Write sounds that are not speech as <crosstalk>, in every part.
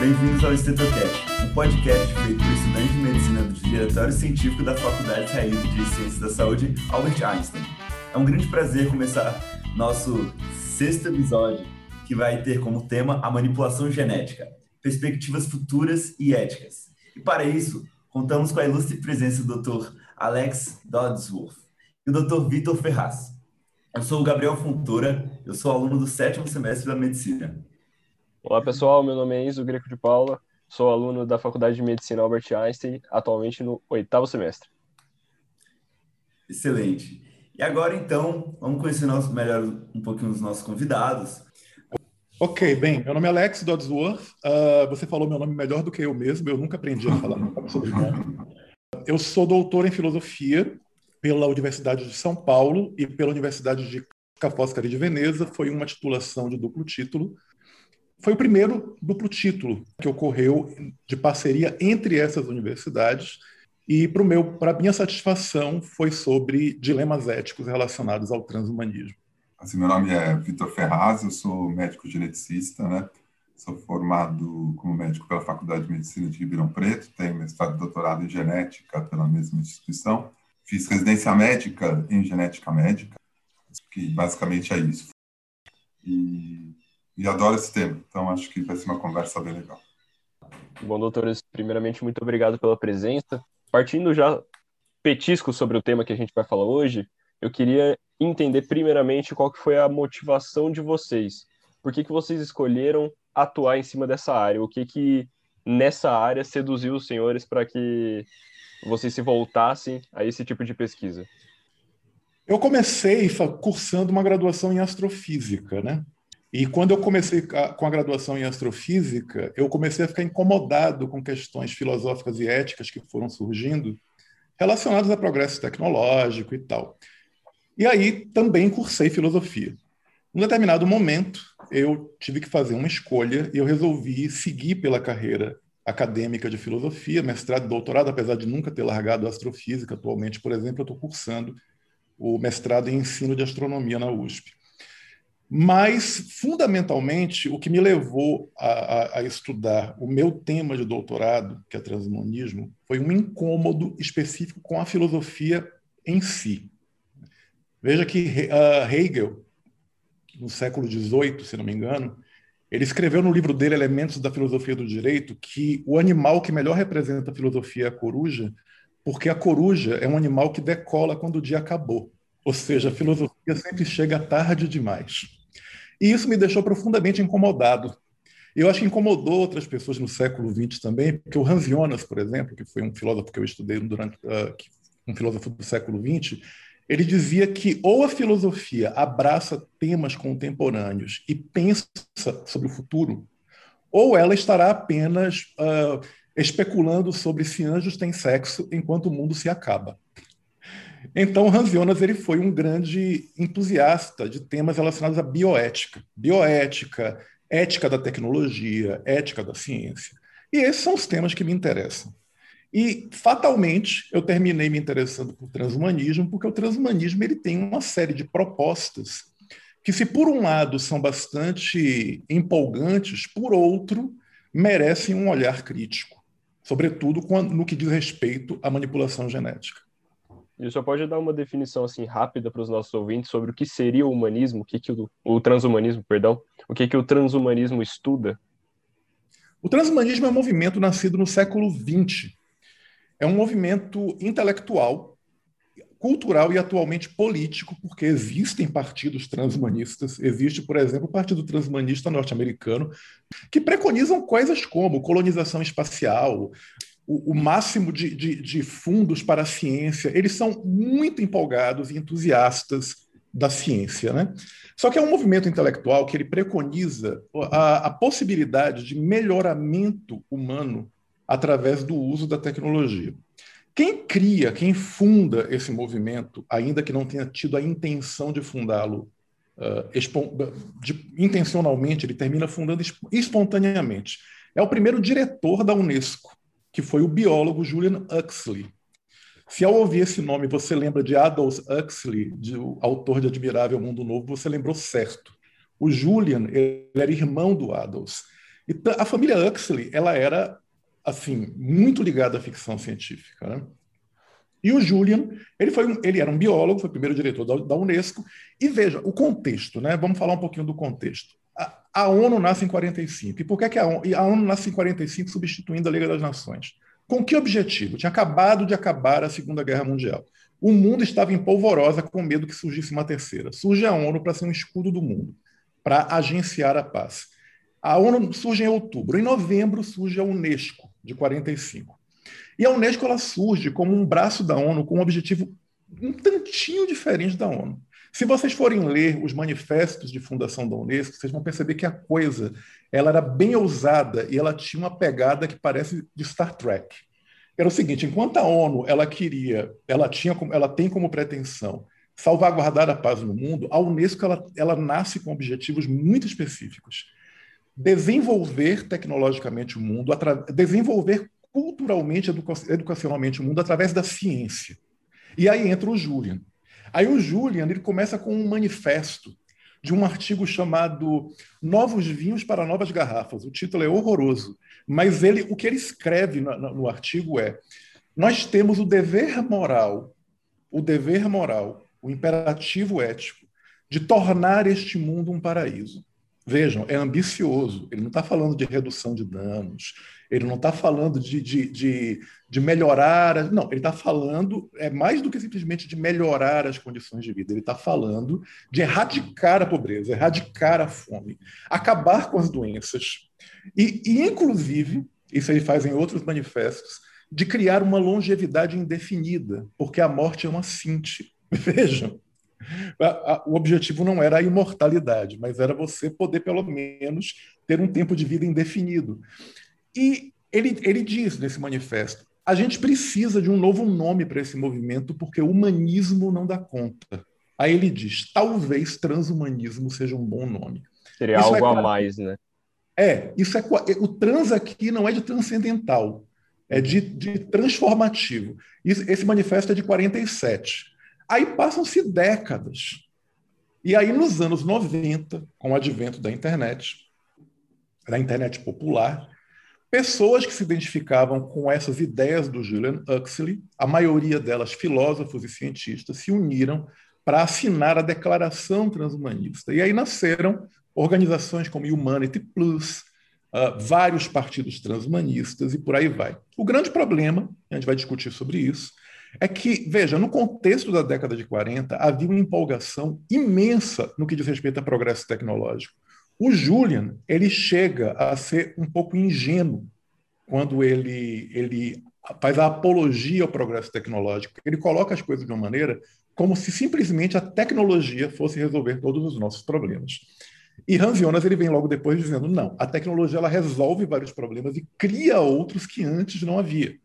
Bem-vindos ao Estetocast, um podcast feito por estudantes de medicina do Diretório Científico da Faculdade Raiz de Ciências da Saúde, Albert Einstein. É um grande prazer começar nosso sexto episódio, que vai ter como tema a manipulação genética, perspectivas futuras e éticas. E para isso, contamos com a ilustre presença do Dr. Alex Dodsworth e o Dr. Vitor Ferraz. Eu sou o Gabriel Fontoura, eu sou aluno do sétimo semestre da Medicina. Olá pessoal, meu nome é Enzo Greco de Paula, sou aluno da Faculdade de Medicina Albert Einstein, atualmente no oitavo semestre. Excelente. E agora então, vamos conhecer nosso, melhor um pouquinho os nossos convidados. Ok, bem, meu nome é Alex Dodsworth, uh, você falou meu nome melhor do que eu mesmo, eu nunca aprendi a falar meu sobrenome. Eu sou doutor em filosofia pela Universidade de São Paulo e pela Universidade de Ca' Foscari de Veneza, foi uma titulação de duplo título, foi o primeiro duplo título que ocorreu de parceria entre essas universidades e para minha satisfação foi sobre dilemas éticos relacionados ao transhumanismo. Assim, meu nome é Vitor Ferraz, eu sou médico geneticista, né? Sou formado como médico pela Faculdade de Medicina de Ribeirão Preto, tenho mestrado e doutorado em genética pela mesma instituição. Fiz residência médica em genética médica, que basicamente é isso. E e adoro esse tema, então acho que vai ser uma conversa bem legal. Bom, doutores, primeiramente, muito obrigado pela presença. Partindo já petisco sobre o tema que a gente vai falar hoje, eu queria entender primeiramente qual que foi a motivação de vocês. Por que, que vocês escolheram atuar em cima dessa área? O que que nessa área seduziu os senhores para que vocês se voltassem a esse tipo de pesquisa? Eu comecei cursando uma graduação em astrofísica, né? E quando eu comecei com a graduação em astrofísica, eu comecei a ficar incomodado com questões filosóficas e éticas que foram surgindo relacionadas a progresso tecnológico e tal. E aí também cursei filosofia. Num determinado momento, eu tive que fazer uma escolha e eu resolvi seguir pela carreira acadêmica de filosofia, mestrado e doutorado, apesar de nunca ter largado astrofísica. Atualmente, por exemplo, eu estou cursando o mestrado em ensino de astronomia na USP. Mas, fundamentalmente, o que me levou a, a, a, estudar o meu tema de doutorado, que é transhumanismo, foi um incômodo específico com a filosofia em si. Veja que uh, Hegel, no século XVIII, se não me engano, ele escreveu no livro dele, Elementos da Filosofia do Direito, que o animal que melhor representa a filosofia é a coruja, porque a coruja é um animal que decola quando o dia acabou. Ou seja, a filosofia sempre chega tarde demais. E isso me deixou profundamente incomodado. Eu acho que incomodou outras pessoas no século XX também, porque o Hans Jonas, por exemplo, que foi um filósofo que eu estudei durante uh, um filósofo do século XX, ele dizia que ou a filosofia abraça temas contemporâneos e pensa sobre o futuro, ou ela estará apenas uh, especulando sobre se anjos têm sexo enquanto o mundo se acaba. Então, Hans Jonas ele foi um grande entusiasta de temas relacionados à bioética, bioética, ética da tecnologia, ética da ciência. E esses são os temas que me interessam. E fatalmente eu terminei me interessando por transhumanismo, porque o transhumanismo ele tem uma série de propostas que, se por um lado são bastante empolgantes, por outro merecem um olhar crítico, sobretudo no que diz respeito à manipulação genética. E só pode dar uma definição assim rápida para os nossos ouvintes sobre o que seria o humanismo, o que, que o, o transhumanismo, perdão, o que, que o transhumanismo estuda? O transhumanismo é um movimento nascido no século XX. É um movimento intelectual, cultural e atualmente político, porque existem partidos transhumanistas. Existe, por exemplo, o Partido Transhumanista Norte-Americano, que preconizam coisas como colonização espacial, o, o máximo de, de, de fundos para a ciência, eles são muito empolgados e entusiastas da ciência, né? Só que é um movimento intelectual que ele preconiza a, a, possibilidade de melhoramento humano através do uso da tecnologia. Quem cria, quem funda esse movimento, ainda que não tenha tido a intenção de fundá-lo uh, intencionalmente, ele termina fundando espontaneamente. É o primeiro diretor da Unesco, que foi o biólogo Julian Huxley. Se ao ouvir esse nome você lembra de Aldous Huxley, de, o autor de Admirável Mundo Novo, você lembrou certo. O Julian era irmão do Aldous. E a família Huxley, ela era assim muito ligada à ficção científica. Né? E o Julian, ele, foi um, ele era um biólogo, foi primeiro diretor da, da, Unesco. E veja, o contexto, né? vamos falar um pouquinho do contexto. A, ONU nasce em 45. E por que, que a, ONU, a ONU nasce em 45 substituindo a Liga das Nações? Com que objetivo? Tinha acabado de acabar a Segunda Guerra Mundial. O mundo estava em polvorosa com medo que surgisse uma terceira. Surge a ONU para ser um escudo do mundo, para agenciar a paz. A ONU surge em outubro. Em novembro surge a Unesco, de 45. E a Unesco ela surge como um braço da ONU com um objetivo um tantinho diferente da ONU. Se vocês forem ler os manifestos de fundação da Unesco, vocês vão perceber que a coisa ela era bem ousada e ela tinha uma pegada que parece de Star Trek. Era o seguinte: enquanto a ONU ela queria, ela tinha, ela tem como pretensão salvaguardar a paz no mundo, a Unesco ela, ela nasce com objetivos muito específicos desenvolver tecnologicamente o mundo, desenvolver culturalmente, educa educacionalmente o mundo através da ciência. E aí entra o Julian. Aí o Julian ele começa com um manifesto de um artigo chamado Novos Vinhos para Novas Garrafas. O título é horroroso, mas ele, o que ele escreve no, no artigo é: nós temos o dever moral, o dever moral, o imperativo ético de tornar este mundo um paraíso. Vejam, é ambicioso. Ele não está falando de redução de danos, ele não está falando de, de, de, de, melhorar. Não, ele está falando, é mais do que simplesmente de melhorar as condições de vida. Ele está falando de erradicar a pobreza, erradicar a fome, acabar com as doenças. E, e, inclusive, isso ele faz em outros manifestos, de criar uma longevidade indefinida, porque a morte é uma cinte. <laughs> Vejam, o objetivo não era a imortalidade, mas era você poder, pelo menos, ter um tempo de vida indefinido. E ele, ele diz nesse manifesto: a gente precisa de um novo nome para esse movimento, porque o humanismo não dá conta. Aí ele diz: talvez transhumanismo seja um bom nome. Seria isso algo é, a mais, né? É, isso é o trans aqui não é de transcendental, é de, de transformativo. Esse manifesto é de 47. Aí passam-se décadas. E aí, nos anos 90, com o advento da internet, da internet popular, pessoas que se identificavam com essas ideias do Julian Huxley, a maioria delas filósofos e cientistas, se uniram para assinar a Declaração Transhumanista. E aí nasceram organizações como Humanity Plus, uh, vários partidos transhumanistas e por aí vai. O grande problema, a gente vai discutir sobre isso, é que, veja, no contexto da década de 40, havia uma empolgação imensa no que diz respeito a progresso tecnológico. O Julian, ele chega a ser um pouco ingênuo quando ele, ele faz a apologia ao progresso tecnológico. Ele coloca as coisas de uma maneira como se simplesmente a tecnologia fosse resolver todos os nossos problemas. E Hans Jonas ele vem logo depois dizendo: não, a tecnologia ela resolve vários problemas e cria outros que antes não havia.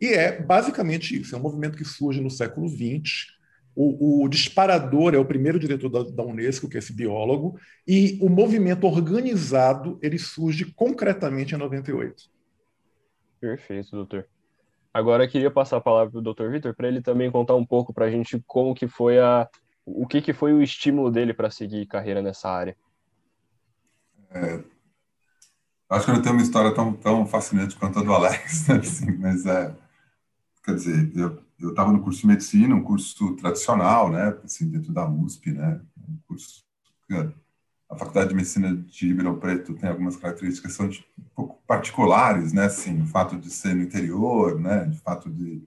E é basicamente isso: é um movimento que surge no século XX. O, o disparador é o primeiro diretor da, da, Unesco, que é esse biólogo, e o movimento organizado ele surge concretamente em 98. Perfeito, doutor. Agora eu queria passar a palavra para o doutor Vitor para ele também contar um pouco para a gente como que foi a o que, que foi o estímulo dele para seguir carreira nessa área. É, acho que eu não tenho uma história tão, tão fascinante quanto a do Alex, né? <laughs> assim, mas é, quer dizer, eu eu estava no curso de medicina, um curso tradicional, né, assim, dentro da USP, né, um curso a Faculdade de Medicina de Ribeirão Preto tem algumas características são de, um pouco particulares, né, assim, o fato de ser no interior, né, de fato de,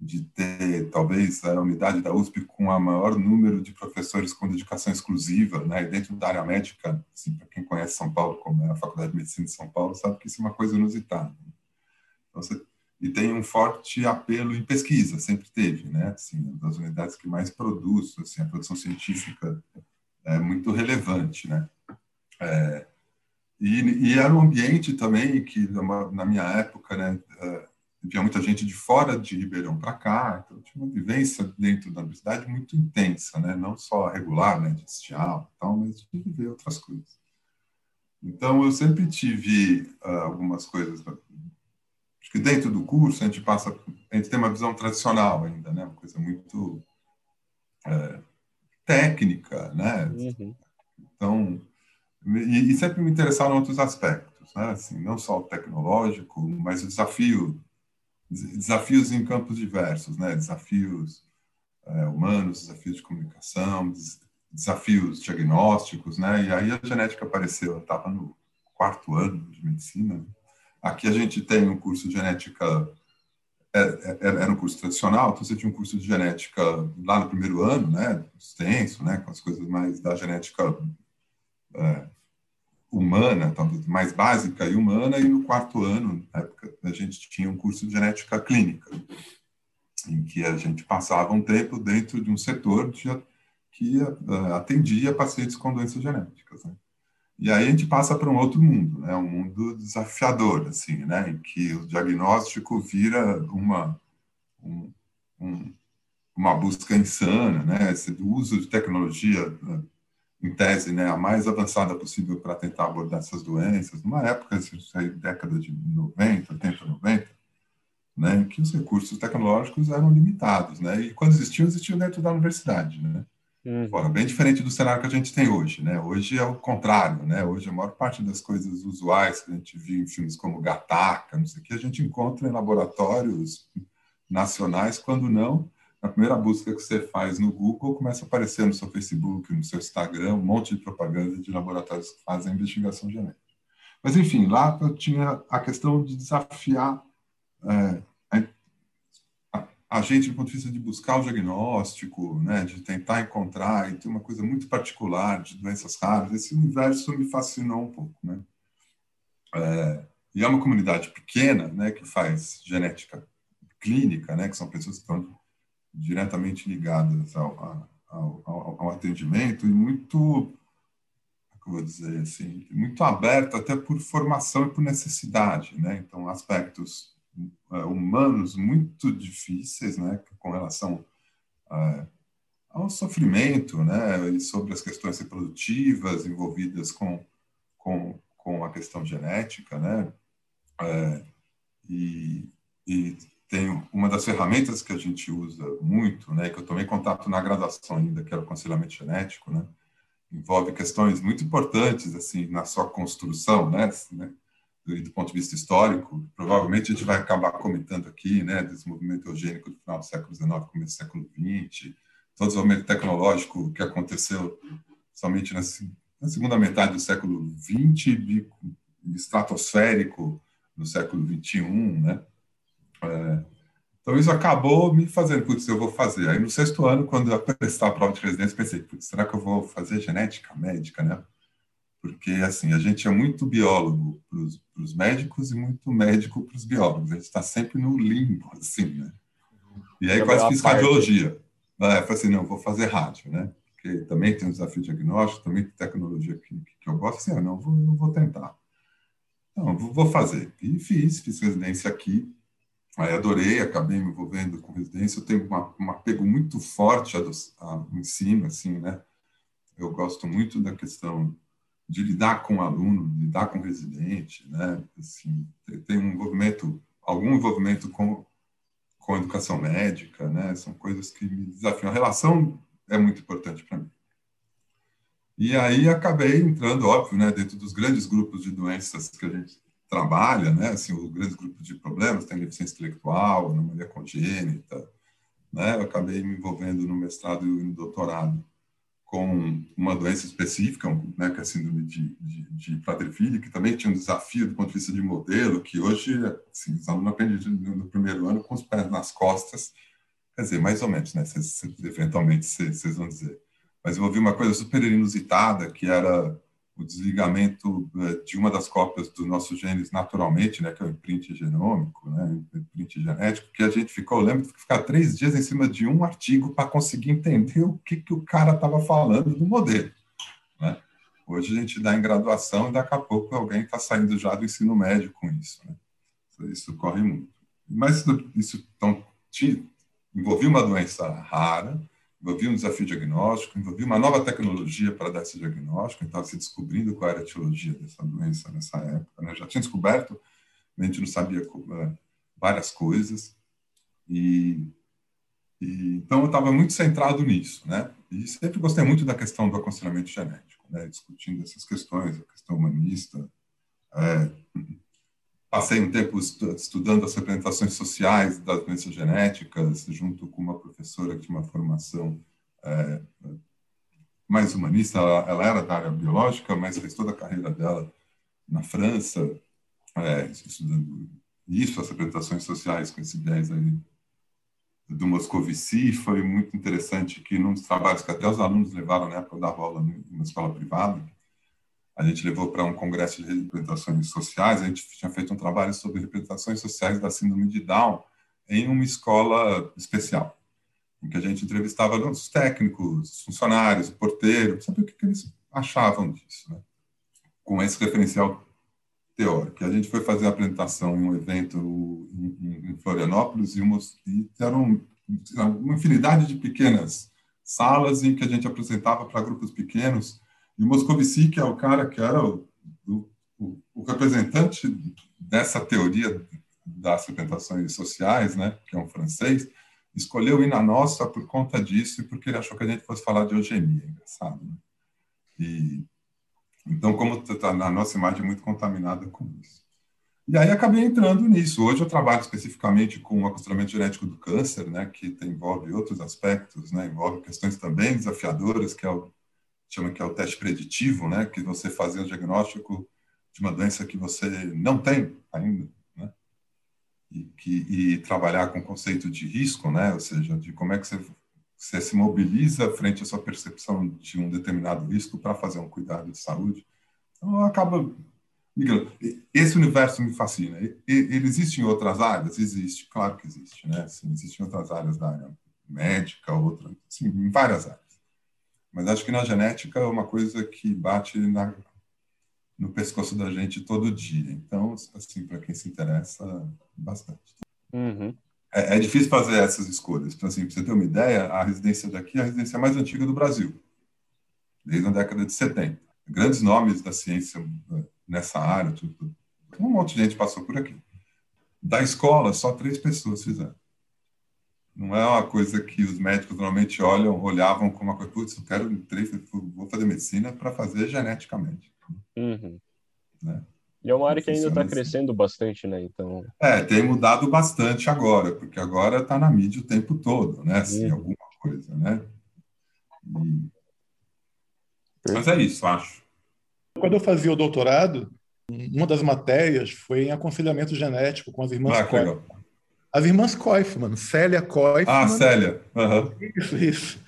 de ter talvez a unidade da USP com o maior número de professores com dedicação exclusiva, né, dentro da área médica, assim, para quem conhece São Paulo, como é a Faculdade de Medicina de São Paulo, sabe que isso é uma coisa inusitada. Então, você e tem um forte apelo em pesquisa, sempre teve, né? Assim, das unidades que mais produz, assim, a produção científica é muito relevante, né? É, e, e, era um ambiente também que, na minha época, né, é, havia muita gente de fora de Ribeirão para cá, então tinha uma vivência dentro da universidade muito intensa, né? Não só regular, né, de assistir aula e tal, mas de viver outras coisas. Então, eu sempre tive uh, algumas coisas Acho que dentro do curso a gente passa, a gente tem uma visão tradicional ainda, né? Uma coisa muito é, técnica, né? Uhum. Então, e, e sempre me interessaram outros aspectos, né? Assim, não só o tecnológico, mas o desafio, desafios em campos diversos, né? Desafios é, humanos, desafios de comunicação, desafios diagnósticos, né? E aí a genética apareceu, eu estava no quarto ano de medicina. Aqui a gente tem um curso de genética é, é, era um curso tradicional, então você tinha um curso de genética lá no primeiro ano, né, extenso, né, com as coisas mais da genética é, humana, talvez mais básica e humana, e no quarto ano, na época, a gente tinha um curso de genética clínica, em que a gente passava um tempo dentro de um setor de, que uh, atendia pacientes com doenças genéticas. Né? E aí a gente passa para um outro mundo, né? um mundo desafiador, assim, né? em que o diagnóstico vira uma, um, um, uma busca insana, né? Esse uso de tecnologia né? em tese, né, a mais avançada possível para tentar abordar essas doenças, numa época, aí, década de 90, 80, 90, né, em que os recursos tecnológicos eram limitados, né, e quando existiam, existiam dentro da universidade, né. Uhum. bem diferente do cenário que a gente tem hoje, né, hoje é o contrário, né, hoje a maior parte das coisas usuais que a gente viu em filmes como Gataca, não sei o que, a gente encontra em laboratórios nacionais, quando não, a primeira busca que você faz no Google começa a aparecer no seu Facebook, no seu Instagram, um monte de propaganda de laboratórios que fazem investigação genética. Mas, enfim, lá tinha a questão de desafiar é, a, gente do ponto de vista de buscar o diagnóstico, né, de tentar encontrar, e tem uma coisa muito particular de doenças raras. Esse universo me fascinou um pouco. Né? É, e é uma comunidade pequena né, que faz genética clínica, né, que são pessoas que estão diretamente ligadas ao, ao, ao, ao atendimento e muito, como vou dizer assim, muito aberta até por formação e por necessidade, né? Então, aspectos humanos muito difíceis, né, com relação uh, ao sofrimento, né, e sobre as questões reprodutivas envolvidas com, com, com a questão genética, né, uh, e, e tem uma das ferramentas que a gente usa muito, né, que eu tomei contato na graduação ainda, que é o aconselhamento genético, né, envolve questões muito importantes assim na sua construção, né, do, ponto de vista histórico. Provavelmente a gente vai acabar comentando aqui, né, desse movimento eugênico do final do século XIX, começo do século XX, todo o desenvolvimento tecnológico que aconteceu somente na, na segunda metade do século XX, e estratosférico no século XXI, né? É, então, isso acabou me fazendo, putz, eu vou fazer. Aí, no sexto ano, quando eu prestar a prova de residência, pensei, putz, será que eu vou fazer genética médica, né? Porque, assim, a gente é muito biólogo para os médicos e muito médico para os biólogos. A gente está sempre no limbo, assim, né? E aí, quase fiz cardiologia. É, falei assim, não, vou fazer rádio, né? Porque também tem um desafio diagnóstico, também tem tecnologia que, que eu gosto. Assim, ah, não, vou, eu vou tentar. Não, vou fazer. E fiz, fiz residência aqui Aí adorei, acabei me envolvendo com residência. Eu tenho uma, um apego muito forte ao, ao ensino, assim, né? Eu gosto muito da questão de lidar com aluno, lidar com residente, né? Assim, tem um envolvimento, algum envolvimento com com a educação médica, né? São coisas que me desafiam. A relação é muito importante para mim. E aí acabei entrando, óbvio, né, dentro dos grandes grupos de doenças que a gente trabalha, né, assim, o grande grupo de problemas, tem deficiência intelectual, anomalia congênita, né, eu acabei me envolvendo no mestrado e no doutorado com uma doença específica, né, que é a síndrome de, de, de que também tinha um desafio do ponto de vista de modelo, que hoje, assim, os alunos aprendem no primeiro ano com os pés nas costas, quer dizer, mais ou menos, né, cês, eventualmente vocês vão dizer. Mas eu ouvi uma coisa super inusitada, que era o desligamento eh, de uma das cópias dos nossos genes naturalmente, né, que é o imprint genômico, né, imprint genético, que a gente ficou, eu lembro de ficar três dias em cima de um artigo para conseguir entender o que, que o cara estava falando do modelo. Né? Hoje a gente dá em graduação e daqui a pouco alguém está saindo já do ensino médio com isso. Né? Isso corre muito. Mas isso então, envolvia uma doença rara, envolvia um desafio diagnóstico, envolvia uma nova tecnologia para dar esse diagnóstico, estava se descobrindo qual era a etiologia dessa doença nessa época. Né? Já tinha descoberto, a gente não sabia uh, várias coisas, e, e então eu estava muito centrado nisso, né? E sempre gostei muito da questão do aconselhamento genético. né, discutindo essas questões, a questão humanista. É, passei um tempo estudando as representações sociais das doenças genéticas, junto com uma professora que tinha uma formação é, mais humanista. Ela, ela, era da área biológica, mas fez toda a carreira dela na França, é, estudando isso, as representações sociais com esse viés aí do Moscovici. Foi muito interessante que, num dos trabalhos que até os alunos levaram na época, dava aula numa escola privada, a gente levou para um congresso de representações sociais, a gente tinha feito um trabalho sobre representações sociais da síndrome de Down em uma escola especial, em que a gente entrevistava os técnicos, os funcionários, o porteiro, saber o que, que eles achavam disso, né? com esse referencial teórico. A gente foi fazer a apresentação em um evento em, Florianópolis e, e eram uma infinidade de pequenas salas em que a gente apresentava para grupos pequenos e o Moscovici, que é o cara que era o, o, o representante dessa teoria das representações sociais, né, que é um francês, escolheu ir na nossa por conta disso e porque ele achou que a gente fosse falar de eugenia, engraçado. Né? E, então, como tá, a nossa imagem muito contaminada com isso. E aí acabei entrando nisso. Hoje eu trabalho especificamente com o aconselhamento genético do câncer, né, que envolve outros aspectos, né, envolve questões também desafiadoras, que é o chama que é o teste preditivo, né, que você fazia o diagnóstico de uma doença que você não tem ainda, né, e, que, e trabalhar com o conceito de risco, né, ou seja, de como é que você, você se mobiliza frente à sua percepção de um determinado risco para fazer um cuidado de saúde. Então, acaba Miguel, esse universo me fascina. Ele existe em outras áreas? Existe, claro que existe, né? Sim, existe em outras áreas da área médica, outra, sim, em várias áreas. Mas acho que na genética é uma coisa que bate na, no pescoço da gente todo dia. Então, assim, para quem se interessa, bastante. Uhum. É, é, difícil fazer essas escolhas. Então, assim, para você ter uma ideia, a residência daqui é a residência mais antiga do Brasil, desde a década de 70. Grandes nomes da ciência eh, nessa área, tudo. Um monte de gente passou por aqui. Da escola, só três pessoas fizeram. Não é uma coisa que os médicos normalmente olham, olhavam como uma coisa, putz, eu quero, vou fazer medicina para fazer geneticamente. Uhum. Né? E é uma área que ainda está assim. crescendo bastante, né? Então... É, tem mudado bastante agora, porque agora está na mídia o tempo todo, né? Assim, uhum. alguma coisa, né? E... Mas é isso, acho. Quando eu fazia o doutorado, uma das matérias foi em aconselhamento genético com as irmãs ah, as irmãs Koifman, Célia Koifman. Ah, Célia. Uhum. Isso, isso.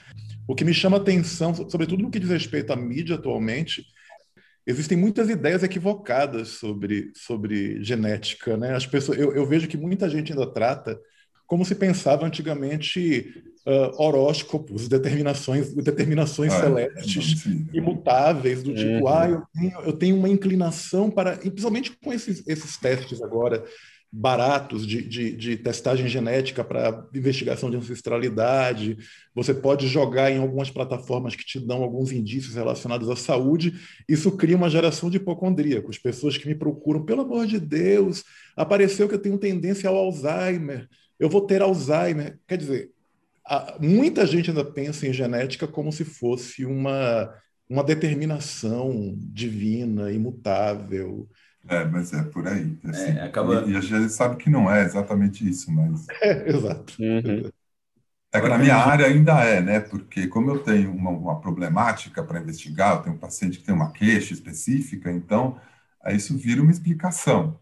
O que me chama atenção, sobretudo no que diz respeito à mídia atualmente, existem muitas ideias equivocadas sobre, sobre genética. Né? As pessoas, eu, eu vejo que muita gente ainda trata como se pensava antigamente uh, horóscopos, determinações, determinações ah, celestes, imutáveis, do tipo, ah, eu tenho, eu tenho uma inclinação para, principalmente com esses, esses testes agora baratos de, de, de testagem genética para investigação de ancestralidade. Você pode jogar em algumas plataformas que te dão alguns indícios relacionados à saúde. Isso cria uma geração de hipocondríacos, pessoas que me procuram, pelo amor de Deus, apareceu que eu tenho tendência ao Alzheimer, eu vou ter Alzheimer. Quer dizer, muita gente ainda pensa em genética como se fosse uma, uma determinação divina, imutável. É, mas é por aí. Assim, é, acaba... e, e, a gente sabe que não é exatamente isso, mas. <laughs> É, exato. Uhum. É que na minha área ainda é, né? Porque como eu tenho uma, uma problemática para investigar, eu tenho um paciente que tem uma queixa específica, então aí isso vira uma explicação.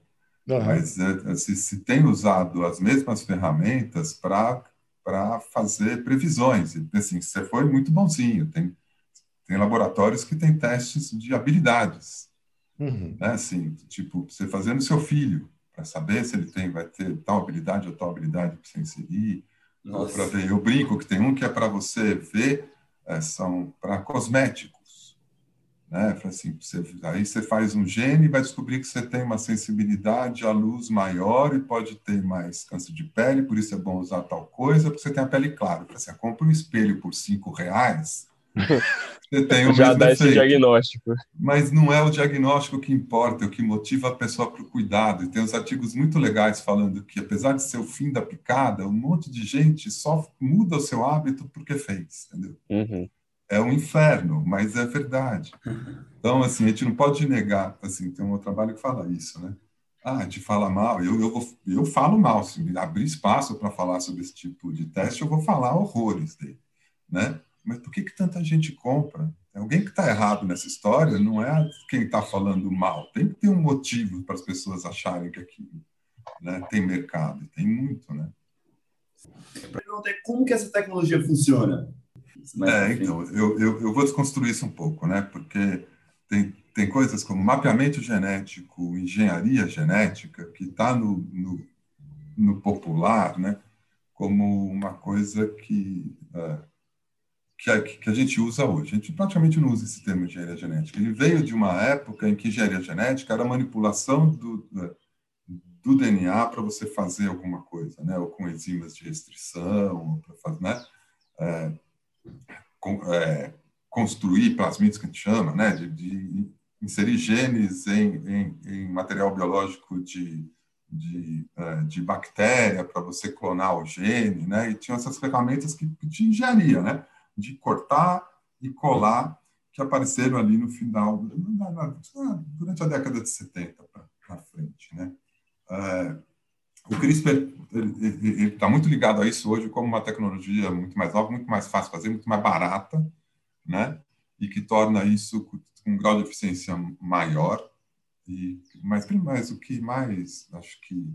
Uhum. Mas é, se, se tem usado as mesmas ferramentas para para fazer previsões. E, assim, você foi muito bonzinho. Tem, tem laboratórios que têm testes de habilidades. Uhum. Né? Assim, tipo, você fazendo seu filho, para saber se ele tem, vai ter tal habilidade ou tal habilidade para você inserir. Para ver, eu brinco que tem um que é para você ver, é, são para cosméticos. Né? Assim, você, aí você faz um gene e vai descobrir que você tem uma sensibilidade à luz maior e pode ter mais câncer de pele, por isso é bom usar tal coisa, porque você tem a pele clara. Você compra um espelho por cinco reais, Você tem o Já dá esse diagnóstico. Mas não é o diagnóstico que importa, é o que motiva a pessoa para o cuidado. E tem uns artigos muito legais falando que, apesar de ser o fim da picada, um monte de gente só muda o seu hábito porque fez, entendeu? Uhum. é um inferno, mas é verdade. Então, assim, a gente não pode negar, assim, tem um outro trabalho que fala isso, né? Ah, de fala mal, eu, eu, vou, eu falo mal, se me abrir espaço para falar sobre esse tipo de teste, eu vou falar horrores dele, né? Mas por que, que tanta gente compra? Alguém que está errado nessa história não é quem está falando mal. Tem que ter um motivo para as pessoas acharem que aquilo né, tem mercado. Tem muito, né? pergunta é como que essa tecnologia funciona? É, então, eu, eu, eu, vou desconstruir isso um pouco, né? Porque tem, tem coisas como mapeamento genético, engenharia genética, que está no, no, no, popular, né? Como uma coisa que, uh, que, a, que a gente usa hoje. A gente praticamente não usa esse termo engenharia genética. Ele veio de uma época em que engenharia genética era manipulação do, do DNA para você fazer alguma coisa, né? Ou com enzimas de restrição, para fazer, né? É, com, é, construir plasmídeos que a gente chama, né? De, de inserir genes em, em, em, material biológico de, de, é, de bactéria para você clonar o gene, né? E tinha essas ferramentas que, de engenharia, né? De cortar e colar que apareceram ali no final, na, na, durante a década de 70 para frente, né? É, o CRISPR está muito ligado a isso hoje como uma tecnologia muito mais nova, muito mais fácil de fazer, muito mais barata, né? E que torna isso com um grau de eficiência maior. E, mas, mas o que mais acho que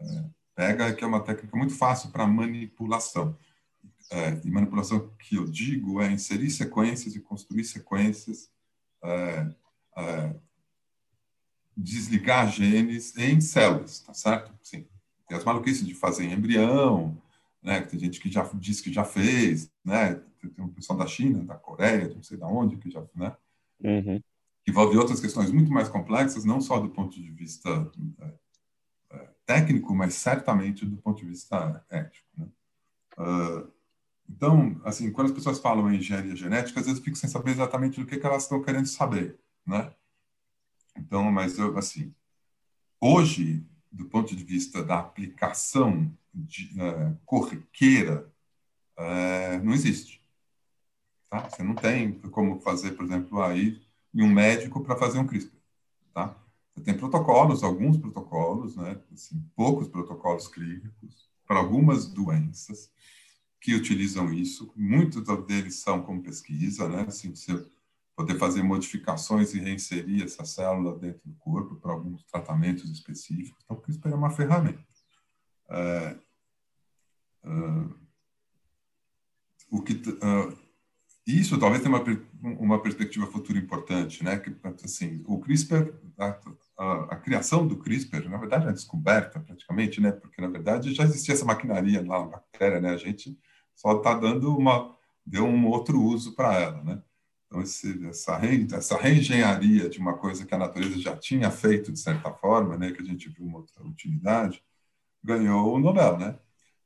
é, pega é que é uma técnica muito fácil para manipulação. É, e manipulação que eu digo é inserir sequências e construir sequências é, é desligar genes em células, tá certo? Sim. Tem as maluquices de fazer em embrião, né? Tem gente que já diz que já fez, né? Tem um pessoal da China, da Coreia, não sei da onde que já, né? Uhum. Que envolve outras questões muito mais complexas, não só do ponto de vista é, é, técnico, mas certamente do ponto de vista ético, né? Uh, então, assim, quando as pessoas falam em engenharia genética, às vezes eu fico sem saber exatamente do que, que elas estão querendo saber, né? Então, mas eu, assim, hoje, do ponto de vista da aplicação de, uh, corriqueira, uh, não existe. Tá? Você não tem como fazer, por exemplo, aí em um médico para fazer um CRISPR. Tá? Você tem protocolos, alguns protocolos, né? Assim, poucos protocolos clínicos para algumas doenças que utilizam isso. Muitos deles são como pesquisa, né? Assim, você poder fazer modificações e reinserir essa célula dentro do corpo para alguns tratamentos específicos. Então, CRISPR é uma ferramenta. É, é, o que, é, isso talvez tenha uma, uma perspectiva futura importante, né? Que, assim, o CRISPR, a, a, a, criação do CRISPR, na verdade, é descoberta praticamente, né? Porque, na verdade, já existia essa maquinaria lá na bactéria, né? A gente só está dando uma... deu um outro uso para ela, né? Então, esse, essa, re, essa reengenharia de uma coisa que a natureza já tinha feito, de certa forma, né, que a gente viu uma outra utilidade, ganhou o Nobel. Né?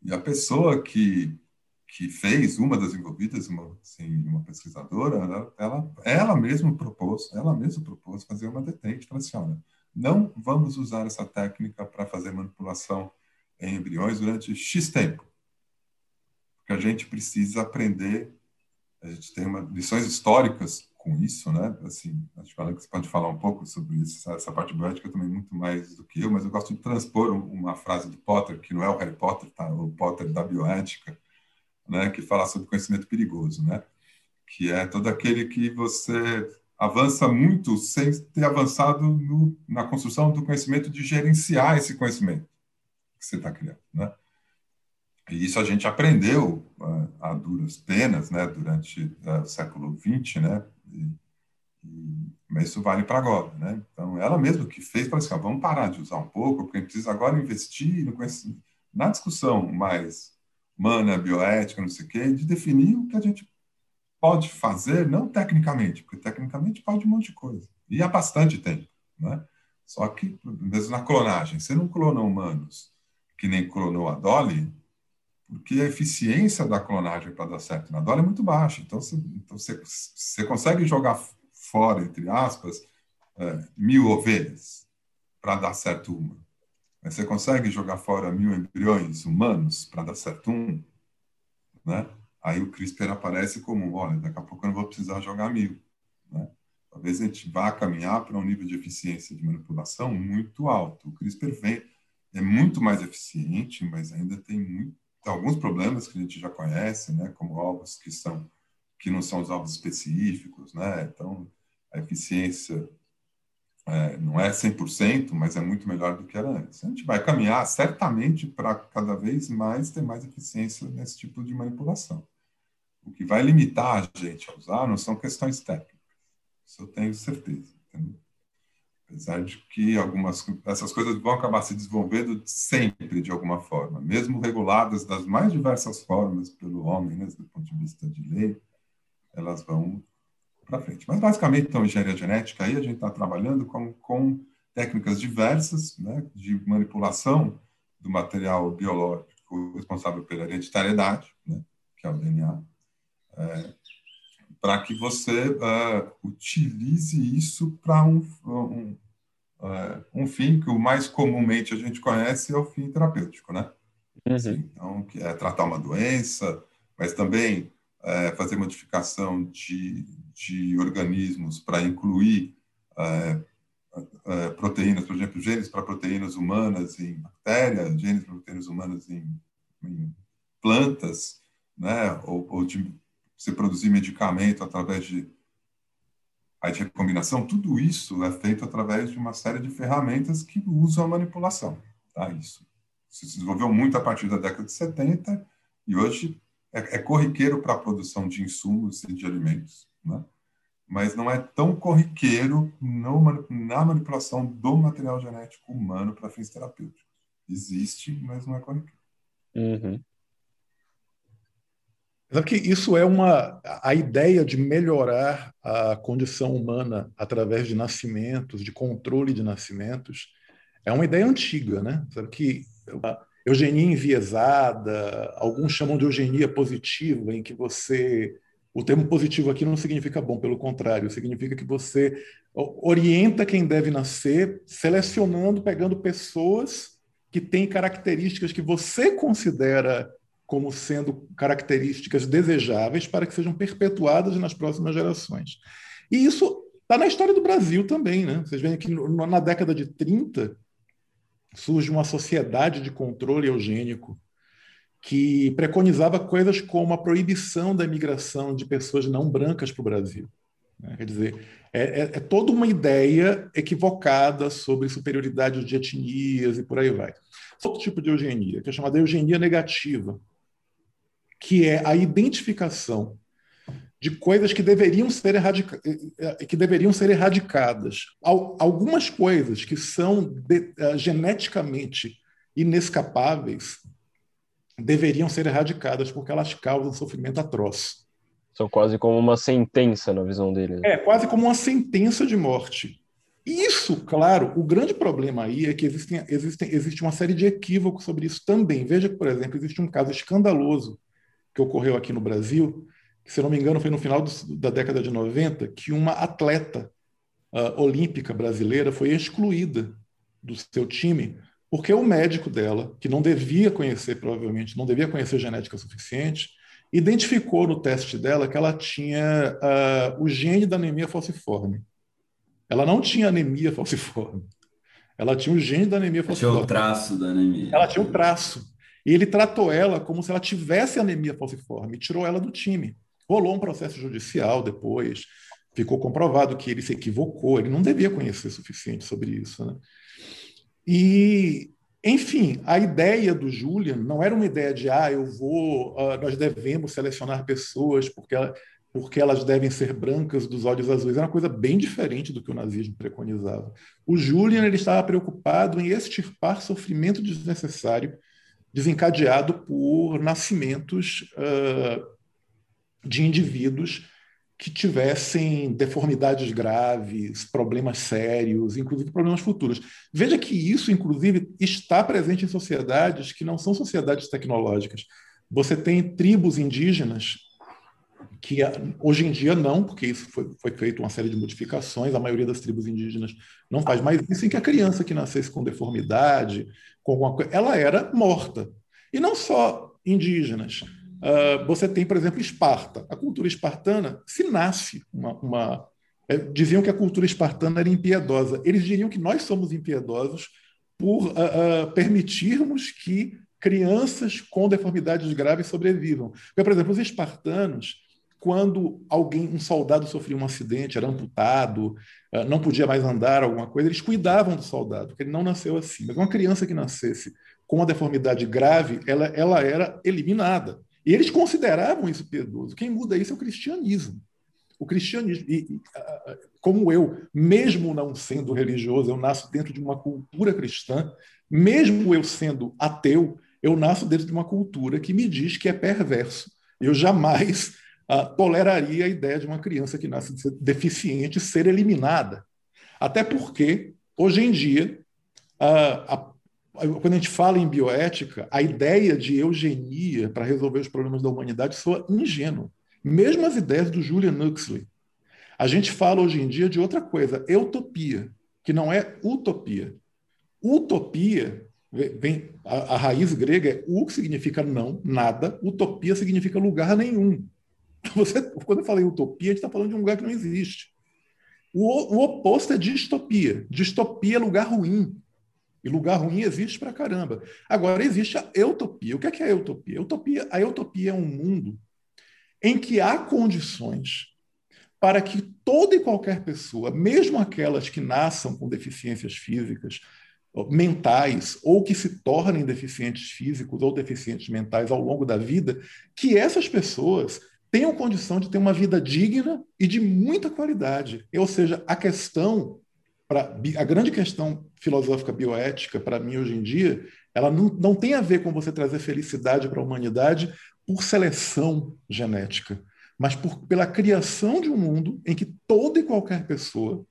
E a pessoa que, que fez, uma das envolvidas, uma, assim, uma pesquisadora, ela, ela, ela mesma propôs, ela mesma propôs fazer uma detente para assim, olha, não vamos usar essa técnica para fazer manipulação em embriões durante X tempo, porque a gente precisa aprender a gente tem uma, lições históricas com isso, né? Assim, acho que pode falar um pouco sobre isso, essa parte bioética também muito mais do que eu, mas eu gosto de transpor uma frase do Potter, que não é o Harry Potter, tá? O Potter da bioética, né? Que fala sobre conhecimento perigoso, né? Que é todo aquele que você avança muito sem ter avançado no, na construção do conhecimento de gerenciar esse conhecimento que você está criando, né? E isso a gente aprendeu uh, a duras penas, né, durante uh, o século XX, né, e, e, mas isso vale para agora, né. Então, ela mesma que fez, falou assim, ah, vamos parar de usar um pouco, porque a gente precisa agora investir no, na discussão mais humana, bioética, não sei o quê, de definir o que a gente pode fazer, não tecnicamente, porque tecnicamente pode um monte de coisa, e há bastante tempo, né. Só que, mesmo na clonagem, você não clona humanos que nem clonou a Dolly, porque a eficiência da clonagem para dar certo na DORA é muito baixa. Então, você, então consegue jogar fora, entre aspas, é, mil ovelhas para dar certo uma. Mas você consegue jogar fora mil embriões humanos para dar certo um, né? aí o CRISPR aparece como, olha, daqui a pouco eu não vou precisar jogar mil. Né? Talvez a gente vá caminhar para um nível de eficiência de manipulação muito alto. O CRISPR vem, é muito mais eficiente, mas ainda tem muito, alguns problemas que a gente já conhece, né? como ovos que são que não são os ovos específicos, né? Então, a eficiência é, não é 100%, mas é muito melhor do que era antes. A gente vai caminhar certamente para cada vez mais ter mais eficiência nesse tipo de manipulação. O que vai limitar a gente a usar não são questões técnicas. Isso eu tenho certeza. Entendeu? Apesar de que algumas essas coisas vão acabar se desenvolvendo sempre de alguma forma, mesmo reguladas das mais diversas formas pelo homem, né, do ponto de vista de lei, elas vão para frente. Mas, basicamente, então, engenharia genética, aí a gente está trabalhando com, com técnicas diversas né, de manipulação do material biológico responsável pela hereditariedade, né, que é o DNA, é, para que você uh, utilize isso para um, um, uh, um fim que o mais comumente a gente conhece é o fim terapêutico, né? Uhum. Então, que é tratar uma doença, mas também é, fazer modificação de, de organismos para incluir proteínas, por exemplo, genes para proteínas humanas em bactérias, genes para proteínas humanas em, em plantas, né? ou, ou de se produzir medicamento através de a recombinação, tudo isso é feito através de uma série de ferramentas que usam a manipulação. Tá? Isso se desenvolveu muito a partir da década de 70 e hoje é, é corriqueiro para a produção de insumos e de alimentos, né? mas não é tão corriqueiro no, na manipulação do material genético humano para fins terapêuticos. Existe, mas não é corriqueiro. Uhum. Sabe que isso é uma a ideia de melhorar a condição humana através de nascimentos, de controle de nascimentos, é uma ideia antiga, né? Sabe que eugenia enviesada, alguns chamam de eugenia positiva, em que você. O termo positivo aqui não significa bom, pelo contrário, significa que você orienta quem deve nascer, selecionando, pegando pessoas que têm características que você considera como sendo características desejáveis para que sejam perpetuadas nas próximas gerações. E isso está na história do Brasil também. Né? Vocês veem que na década de 30, surge uma sociedade de controle eugênico que preconizava coisas como a proibição da imigração de pessoas não brancas para o Brasil. Né? Quer dizer, é, é, é, toda uma ideia equivocada sobre superioridade de etnias e por aí vai. Outro tipo de eugenia, que é chamada eugenia negativa, que é a identificação de coisas que deveriam ser, erradica eh, eh, que deveriam ser erradicadas. Algumas coisas que são de, uh, geneticamente inescapáveis deveriam ser erradicadas porque elas causam sofrimento atroz. São quase como uma sentença na visão deles. É, quase como uma sentença de morte. Isso, claro, o grande problema aí é que existem, existem, existe uma série de equívocos sobre isso também. Veja que, por exemplo, existe um caso escandaloso que ocorreu aqui no Brasil, que, se não me engano, foi no final do, da década de 90, que uma atleta uh, olímpica brasileira foi excluída do seu time porque o médico dela, que não devia conhecer, provavelmente, não devia conhecer genética suficiente, identificou no teste dela que ela tinha uh, o gene da anemia falciforme. Ela não tinha anemia falciforme. Ela tinha o gene da anemia falciforme. Tinha o traço da anemia. Ela tinha o traço. E ele tratou ela como se ela tivesse anemia falciforme e tirou ela do time. Rolou um processo judicial depois, ficou comprovado que ele se equivocou, ele não devia conhecer o suficiente sobre isso. Né? E, enfim, a ideia do Julian não era uma ideia de, ah, eu vou, uh, nós devemos selecionar pessoas porque, ela, porque elas devem ser brancas dos olhos azuis. Era uma coisa bem diferente do que o nazismo preconizava. O Julian ele estava preocupado em extirpar sofrimento desnecessário desencadeado por nascimentos uh, de indivíduos que tivessem deformidades graves, problemas sérios, inclusive problemas futuros. Veja que isso, inclusive, está presente em sociedades que não são sociedades tecnológicas. Você tem tribos indígenas que hoje em dia não, porque isso foi, foi feito uma série de modificações, a maioria das tribos indígenas não faz mais isso, em que a criança que nascesse com deformidade, com alguma coisa, ela era morta. E não só indígenas, uh, você tem, por exemplo, Esparta. A cultura espartana se nasce uma, uma é, diziam que a cultura espartana era impiedosa. Eles diriam que nós somos impiedosos por uh, uh, permitirmos que crianças com deformidades graves sobrevivam. Porque, por exemplo, os espartanos, quando alguém, um soldado sofria um acidente, era amputado, uh, não podia mais andar, alguma coisa, eles cuidavam do soldado, porque ele não nasceu assim. Mas uma criança que nascesse com uma deformidade grave, ela, ela era eliminada. E eles consideravam isso piedoso. Quem muda isso é o cristianismo o cristianismo, e, como eu, mesmo não sendo religioso, eu nasço dentro de uma cultura cristã, mesmo eu sendo ateu, eu nasço dentro de uma cultura que me diz que é perverso. Eu jamais uh, toleraria a ideia de uma criança que nasce deficiente ser eliminada. Até porque, hoje em dia, uh, a, quando a gente fala em bioética, a ideia de eugenia para resolver os problemas da humanidade soa ingênua. Mesmo as ideias do Julian Huxley. A gente fala hoje em dia de outra coisa, utopia, que não é utopia. Utopia vem a, a raiz grega é u que significa não, nada, utopia significa lugar nenhum. <laughs> Você, quando eu falei utopia, a gente está falando de um lugar que não existe. O, o oposto é distopia. Distopia é lugar ruim. E lugar ruim existe para caramba. Agora, existe a utopia. O que é, que é a utopia? A utopia, a utopia é um mundo em que há condições para que toda e qualquer pessoa, mesmo aquelas que nasçam com deficiências físicas, mentais, ou que se tornem deficientes físicos ou deficientes mentais ao longo da vida, que essas pessoas tenham condição de ter uma vida digna e de muita qualidade. Ou seja, a questão, a grande questão filosófica bioética para mim hoje em dia, ela não, não tem a ver com você trazer felicidade para a humanidade por seleção genética, mas por, pela criação de um mundo em que toda e qualquer pessoa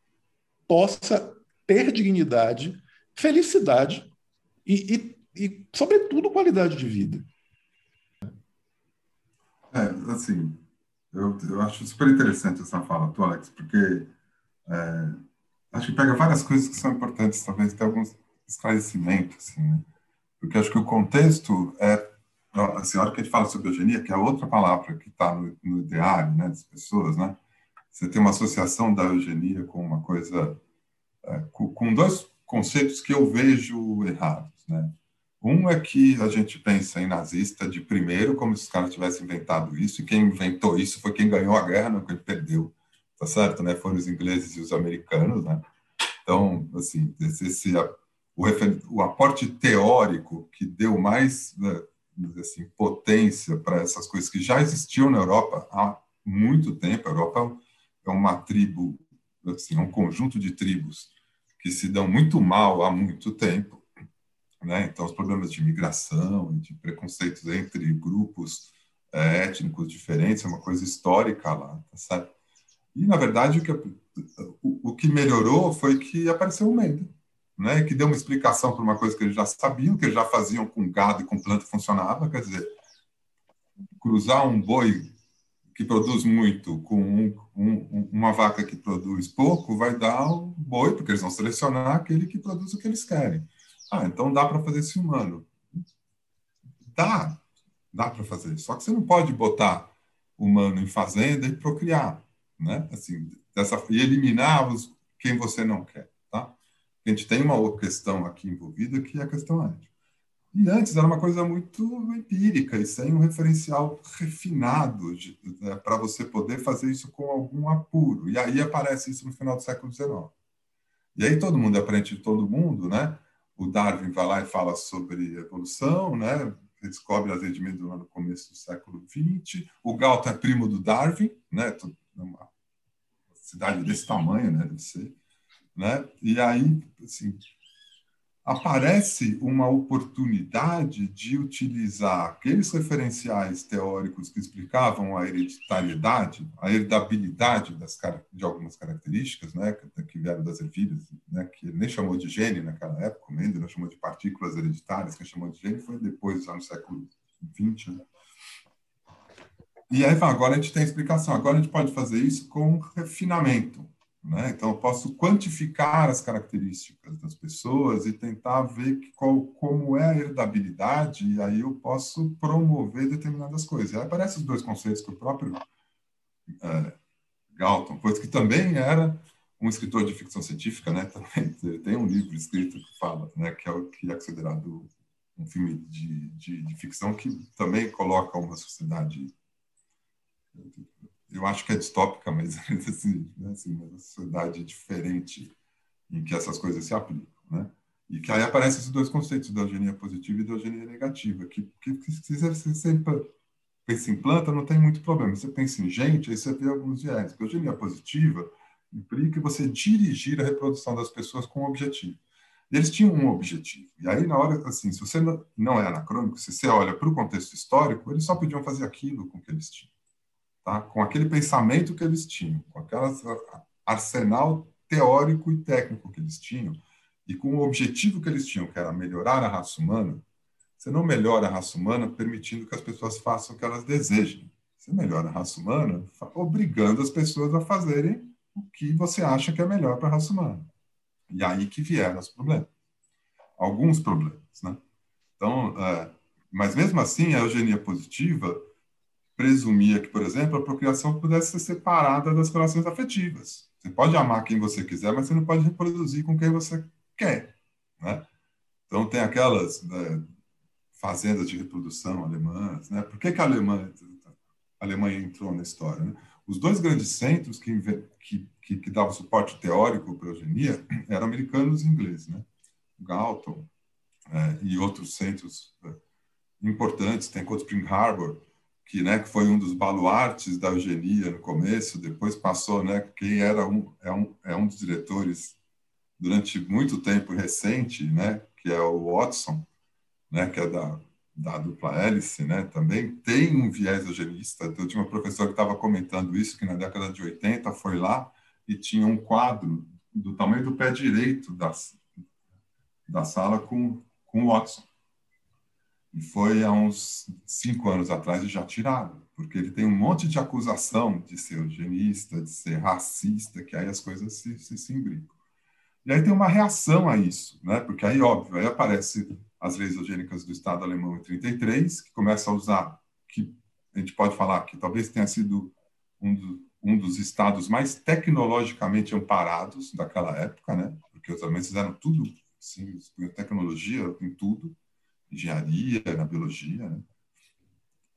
possa ter dignidade, felicidade e, e, e sobretudo, qualidade de vida. É, assim, eu, eu acho super interessante essa fala, tu, Alex, porque é, acho que pega várias coisas que são importantes, talvez ter alguns esclarecimentos, assim, né? Porque acho que o contexto é assim, a hora que a gente fala sobre eugenia, que é outra palavra que está no, no ideário né, das pessoas, né? Você tem uma associação da eugenia com uma coisa, é, com, com, dois conceitos que eu vejo errados, né? Um é que a gente pensa em nazista de primeiro, como se os caras tivessem inventado isso, e quem inventou isso foi quem ganhou a guerra, não quem perdeu, tá certo, né? Foram os ingleses e os americanos, né? Então, assim, esse, esse o, o aporte teórico que deu mais né, assim, potência para essas coisas que já existiam na Europa há muito tempo. A Europa é uma tribo, assim, é um conjunto de tribos que se dão muito mal há muito tempo. Né? Então, os problemas de migração, de preconceitos entre grupos é, étnicos diferentes é uma coisa histórica lá, tá certo? E, na verdade, o que, o, o que melhorou foi que apareceu o medo né, que deu uma explicação para uma coisa que eles já sabiam, que eles já faziam com gado e com planta funcionava, quer dizer, cruzar um boi que produz muito com um, um, uma vaca que produz pouco, vai dar um boi, porque eles vão selecionar aquele que produz o que eles querem. Ah, então dá para fazer humano. Dá, dá para fazer. Só que você não pode botar humano em fazenda e procriar, né? Assim, dessa, e eliminar os, quem você não quer a gente tem uma outra questão aqui envolvida, que é a questão ética. E antes era uma coisa muito empírica e sem um referencial refinado né, para você poder fazer isso com algum apuro. E aí aparece isso no final do século XIX. E aí todo mundo aprende de todo mundo, né? O Darwin vai lá e fala sobre evolução, né? Descobre as de Mendel no começo do século XX. O Galton é primo do Darwin, né? Uma cidade desse tamanho, né? Deve ser. Né? E aí, assim, aparece uma oportunidade de utilizar aqueles referenciais teóricos que explicavam a hereditariedade, a heredabilidade das, de algumas características, né, que vieram das ervilhas, né, que ele nem chamou de gene naquela época, Mendel chamou de partículas hereditárias, que chamou de gene foi depois, já no século XX. Né? E aí, agora a gente tem explicação, agora a gente pode fazer isso com refinamento, Né? Então, eu posso quantificar as características das pessoas e tentar ver qual, como é a herdabilidade, e aí eu posso promover determinadas coisas. E aí aparecem os dois conceitos que o próprio é, Galton, pois que também era um escritor de ficção científica, né? <laughs> Também tem um livro escrito que fala, né? Que é o que é considerado um filme de, de, de ficção que também coloca uma sociedade eu acho que é distópica, <laughs> mas assim, né, assim, uma sociedade diferente em que essas coisas se aplicam, né? E que aí aparecem esses dois conceitos, da eugenia positiva e da eugenia negativa, que, que, que se você sempre pensa em planta, não tem muito problema. Você pensa em gente, aí você vê alguns viés. A eugenia positiva implica você dirigir a reprodução das pessoas com um objetivo. E eles tinham um objetivo. E aí, na hora, assim, se você não é anacrônico, se você olha para o contexto histórico, eles só podiam fazer aquilo com que eles tinham tá? com aquele pensamento que eles tinham, com aquele arsenal teórico e técnico que eles tinham, e com o objetivo que eles tinham, que era melhorar a raça humana, você não melhora a raça humana permitindo que as pessoas façam o que elas desejem. Você melhora a raça humana obrigando as pessoas a fazerem o que você acha que é melhor para a raça humana. E aí que vieram os problemas. Alguns problemas, né? Então, é, mas mesmo assim, a eugenia positiva presumia que, por exemplo, a procriação pudesse ser separada das relações afetivas. Você pode amar quem você quiser, mas você não pode reproduzir com quem você quer. Né? Então, tem aquelas né, fazendas de reprodução alemãs. Né? Por que, que a, Alemanha, a Alemanha entrou na história? Né? Os dois grandes centros que, que, que, que davam suporte teórico para a eugenia <clears throat> eram americanos e ingleses. Né? Galton é, e outros centros é, importantes, tem Cold Spring Harbor, que, né, que foi um dos baluartes da eugenia no começo, depois passou, né, quem era um é um é um dos diretores durante muito tempo recente, né, que é o Watson, né, que é da da dupla hélice, né, também tem um viés eugenista. Eu tinha uma professora que estava comentando isso que na década de 80 foi lá e tinha um quadro do tamanho do pé direito da da sala com com o Watson e foi há uns cinco anos atrás e já tiraram, porque ele tem um monte de acusação de ser eugenista, de ser racista, que aí as coisas se, se, se imbricam. E aí tem uma reação a isso, né? porque aí, óbvio, aí aparece as leis eugênicas do Estado alemão em 33, que começa a usar, que a gente pode falar que talvez tenha sido um, do, um dos estados mais tecnologicamente amparados daquela época, né? porque os alemães fizeram tudo, sim, tecnologia em tudo, engenharia, na biologia, né?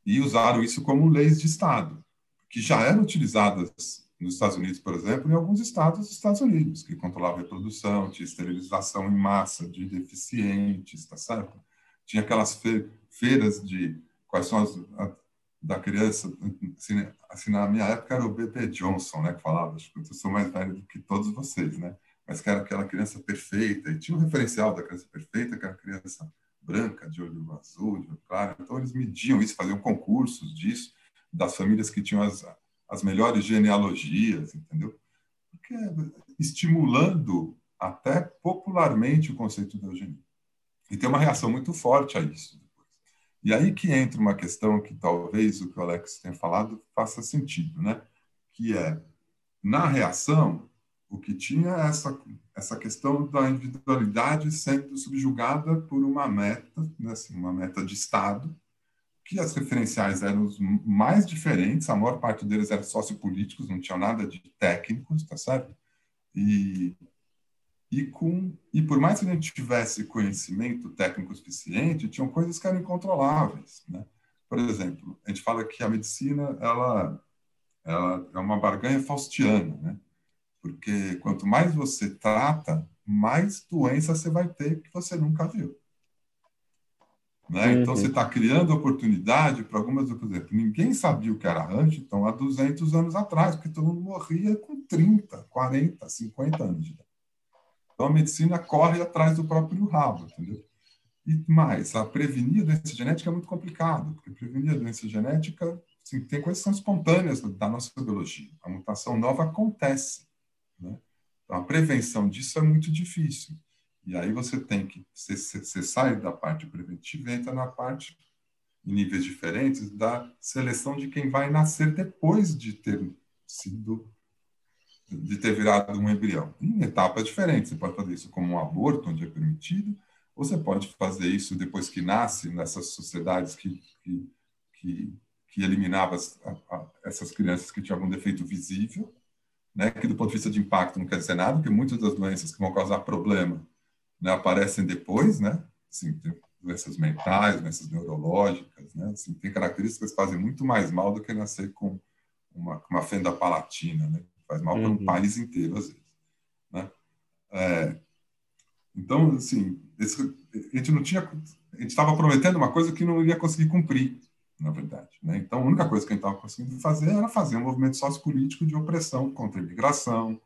e usaram isso como leis de Estado, que já eram utilizadas nos Estados Unidos, por exemplo, em alguns estados dos Estados Unidos, que controlavam a reprodução, tinha esterilização em massa de deficientes, tá certo? Tinha aquelas fe feiras de quais são as a, da criança, assim, assim, na minha época era o B.P. Johnson, né, que falava, acho que eu sou mais velho do que todos vocês, né, mas que era aquela criança perfeita, e tinha um referencial da criança perfeita, que era a criança branca, de olho azul, de olho claro. Então, eles mediam isso, faziam concursos disso, das famílias que tinham as, as melhores genealogias, entendeu? Porque estimulando até popularmente o conceito da eugenia. E tem uma reação muito forte a isso. E aí que entra uma questão que talvez o que o Alex tenha falado faça sentido, né? Que é, na reação, o que tinha é essa, essa questão da individualidade sendo subjugada por uma meta, né, assim, uma meta de Estado, que as referenciais eram os mais diferentes, a maior parte deles eram sociopolíticos, não tinha nada de técnicos, tá certo? E, e, com, e por mais que a gente tivesse conhecimento técnico suficiente, tinham coisas que eram incontroláveis, né? Por exemplo, a gente fala que a medicina ela, ela é uma barganha faustiana, né? Porque quanto mais você trata, mais doença você vai ter que você nunca viu. Né? Uhum. Então, você está criando oportunidade para algumas, por exemplo, ninguém sabia o que era Huntington há 200 anos atrás, porque todo mundo morria com 30, 40, 50 anos de idade. Então, a medicina corre atrás do próprio rabo, entendeu? E mais, a prevenir a doença genética é muito complicado, porque prevenir a doença genética, assim, tem coisas que são espontâneas da nossa biologia. A mutação nova acontece. Né? Então, a prevenção disso é muito difícil. E aí você tem que, você, você sai da parte preventiva e entra na parte, em níveis diferentes, da seleção de quem vai nascer depois de ter sido de ter virado um embrião. Em etapas diferentes. Você pode fazer isso como um aborto, onde é permitido, ou você pode fazer isso depois que nasce, nessas sociedades que, que, que, que eliminavam essas crianças que tinham algum defeito visível, né, que do ponto de vista de impacto não quer dizer nada, porque muitas das doenças que vão causar problema né, aparecem depois, né? Assim, doenças mentais, doenças neurológicas, né? Assim, tem características que fazem muito mais mal do que nascer com uma, uma fenda palatina, né? Faz mal uhum. para um país inteiro, às vezes. Né? É, então, assim, esse, a gente não tinha... A gente estava prometendo uma coisa que não iria conseguir cumprir, na verdade. Né? Então, a única coisa que a gente estava conseguindo fazer era fazer um movimento sociopolítico de opressão contra a imigração,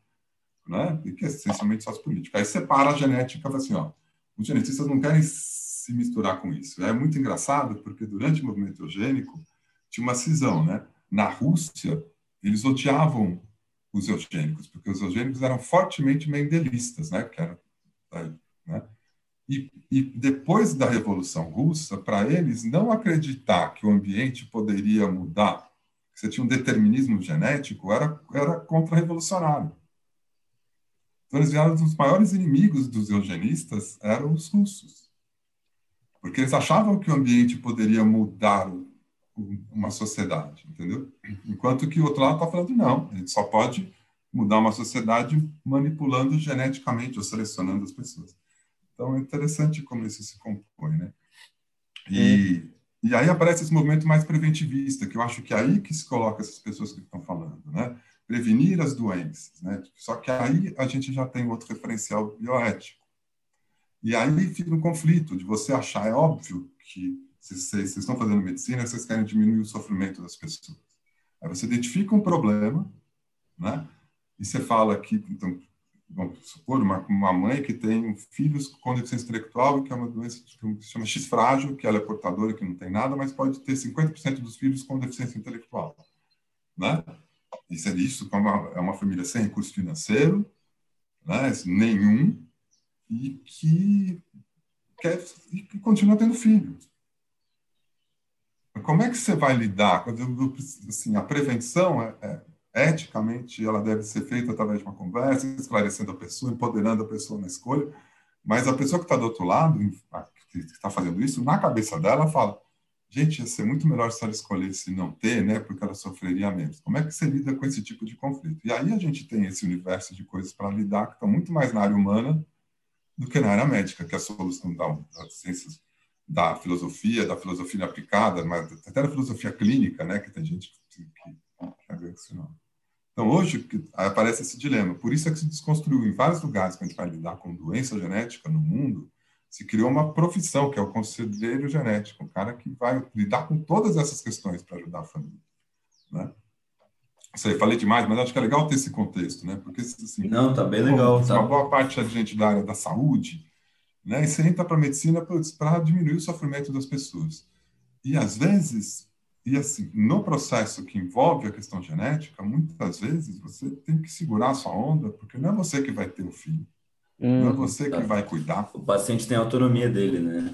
né? e que é essencialmente sociopolítico. Aí separa a genética e fala assim, ó, os genetistas não querem se misturar com isso. É muito engraçado, porque durante o movimento eugênico tinha uma cisão, né? Na Rússia, eles odiavam os eugênicos, porque os eugênicos eram fortemente mendelistas, né? Que era, né? E, e depois da Revolução Russa, para eles, não acreditar que o ambiente poderia mudar, que você tinha um determinismo genético, era, era contra-revolucionário. Então, eles vieram os maiores inimigos dos eugenistas eram os russos. Porque eles achavam que o ambiente poderia mudar uma sociedade, entendeu? Enquanto que o outro lado está falando, não, a gente só pode mudar uma sociedade manipulando geneticamente ou selecionando as pessoas. Então, é interessante como isso se compõe, né? E, e aí aparece esse movimento mais preventivista, que eu acho que é aí que se coloca essas pessoas que estão falando, né? Prevenir as doenças, né? Só que aí a gente já tem outro referencial bioético. E aí fica um conflito de você achar, é óbvio que se vocês estão fazendo medicina, vocês querem diminuir o sofrimento das pessoas. Aí você identifica um problema, né? E você fala que, então, vamos supor, uma, uma mãe que tem filhos com deficiência intelectual, que é uma doença que se chama X frágil, que ela é portadora, que não tem nada, mas pode ter 50% dos filhos com deficiência intelectual. Né? Isso é isso, é uma, é uma família sem recurso financeiro, né? nenhum, e que, quer, e que continua tendo filhos. Como é que você vai lidar? Assim, a prevenção é, é eticamente ela deve ser feita através de uma conversa, esclarecendo a pessoa, empoderando a pessoa na escolha, mas a pessoa que está do outro lado, que está fazendo isso, na cabeça dela fala, gente, ia ser muito melhor se ela escolhesse não ter, né, porque ela sofreria menos. Como é que você lida com esse tipo de conflito? E aí a gente tem esse universo de coisas para lidar que estão muito mais na área humana do que na área médica, que é a solução da, das da filosofia, da filosofia aplicada, mas até da filosofia clínica, né, que tem gente que, que, que é isso não. Então, hoje aparece esse dilema. Por isso é que se desconstruiu em vários lugares, quando a gente vai lidar com doença genética no mundo, se criou uma profissão, que é o conselheiro genético, um cara que vai lidar com todas essas questões para ajudar a família. Né? Isso aí, falei demais, mas acho que é legal ter esse contexto, né? Porque, assim, Não, tá bem legal. Uma tá. boa parte da gente da área da saúde, né? E você entra para a medicina para diminuir o sofrimento das pessoas. E, às vezes, e assim, no processo que envolve a questão genética, muitas vezes você tem que segurar a sua onda, porque não é você que vai ter o filho. Hum, não é hum, você tá. que vai cuidar. O paciente tem a autonomia dele, né?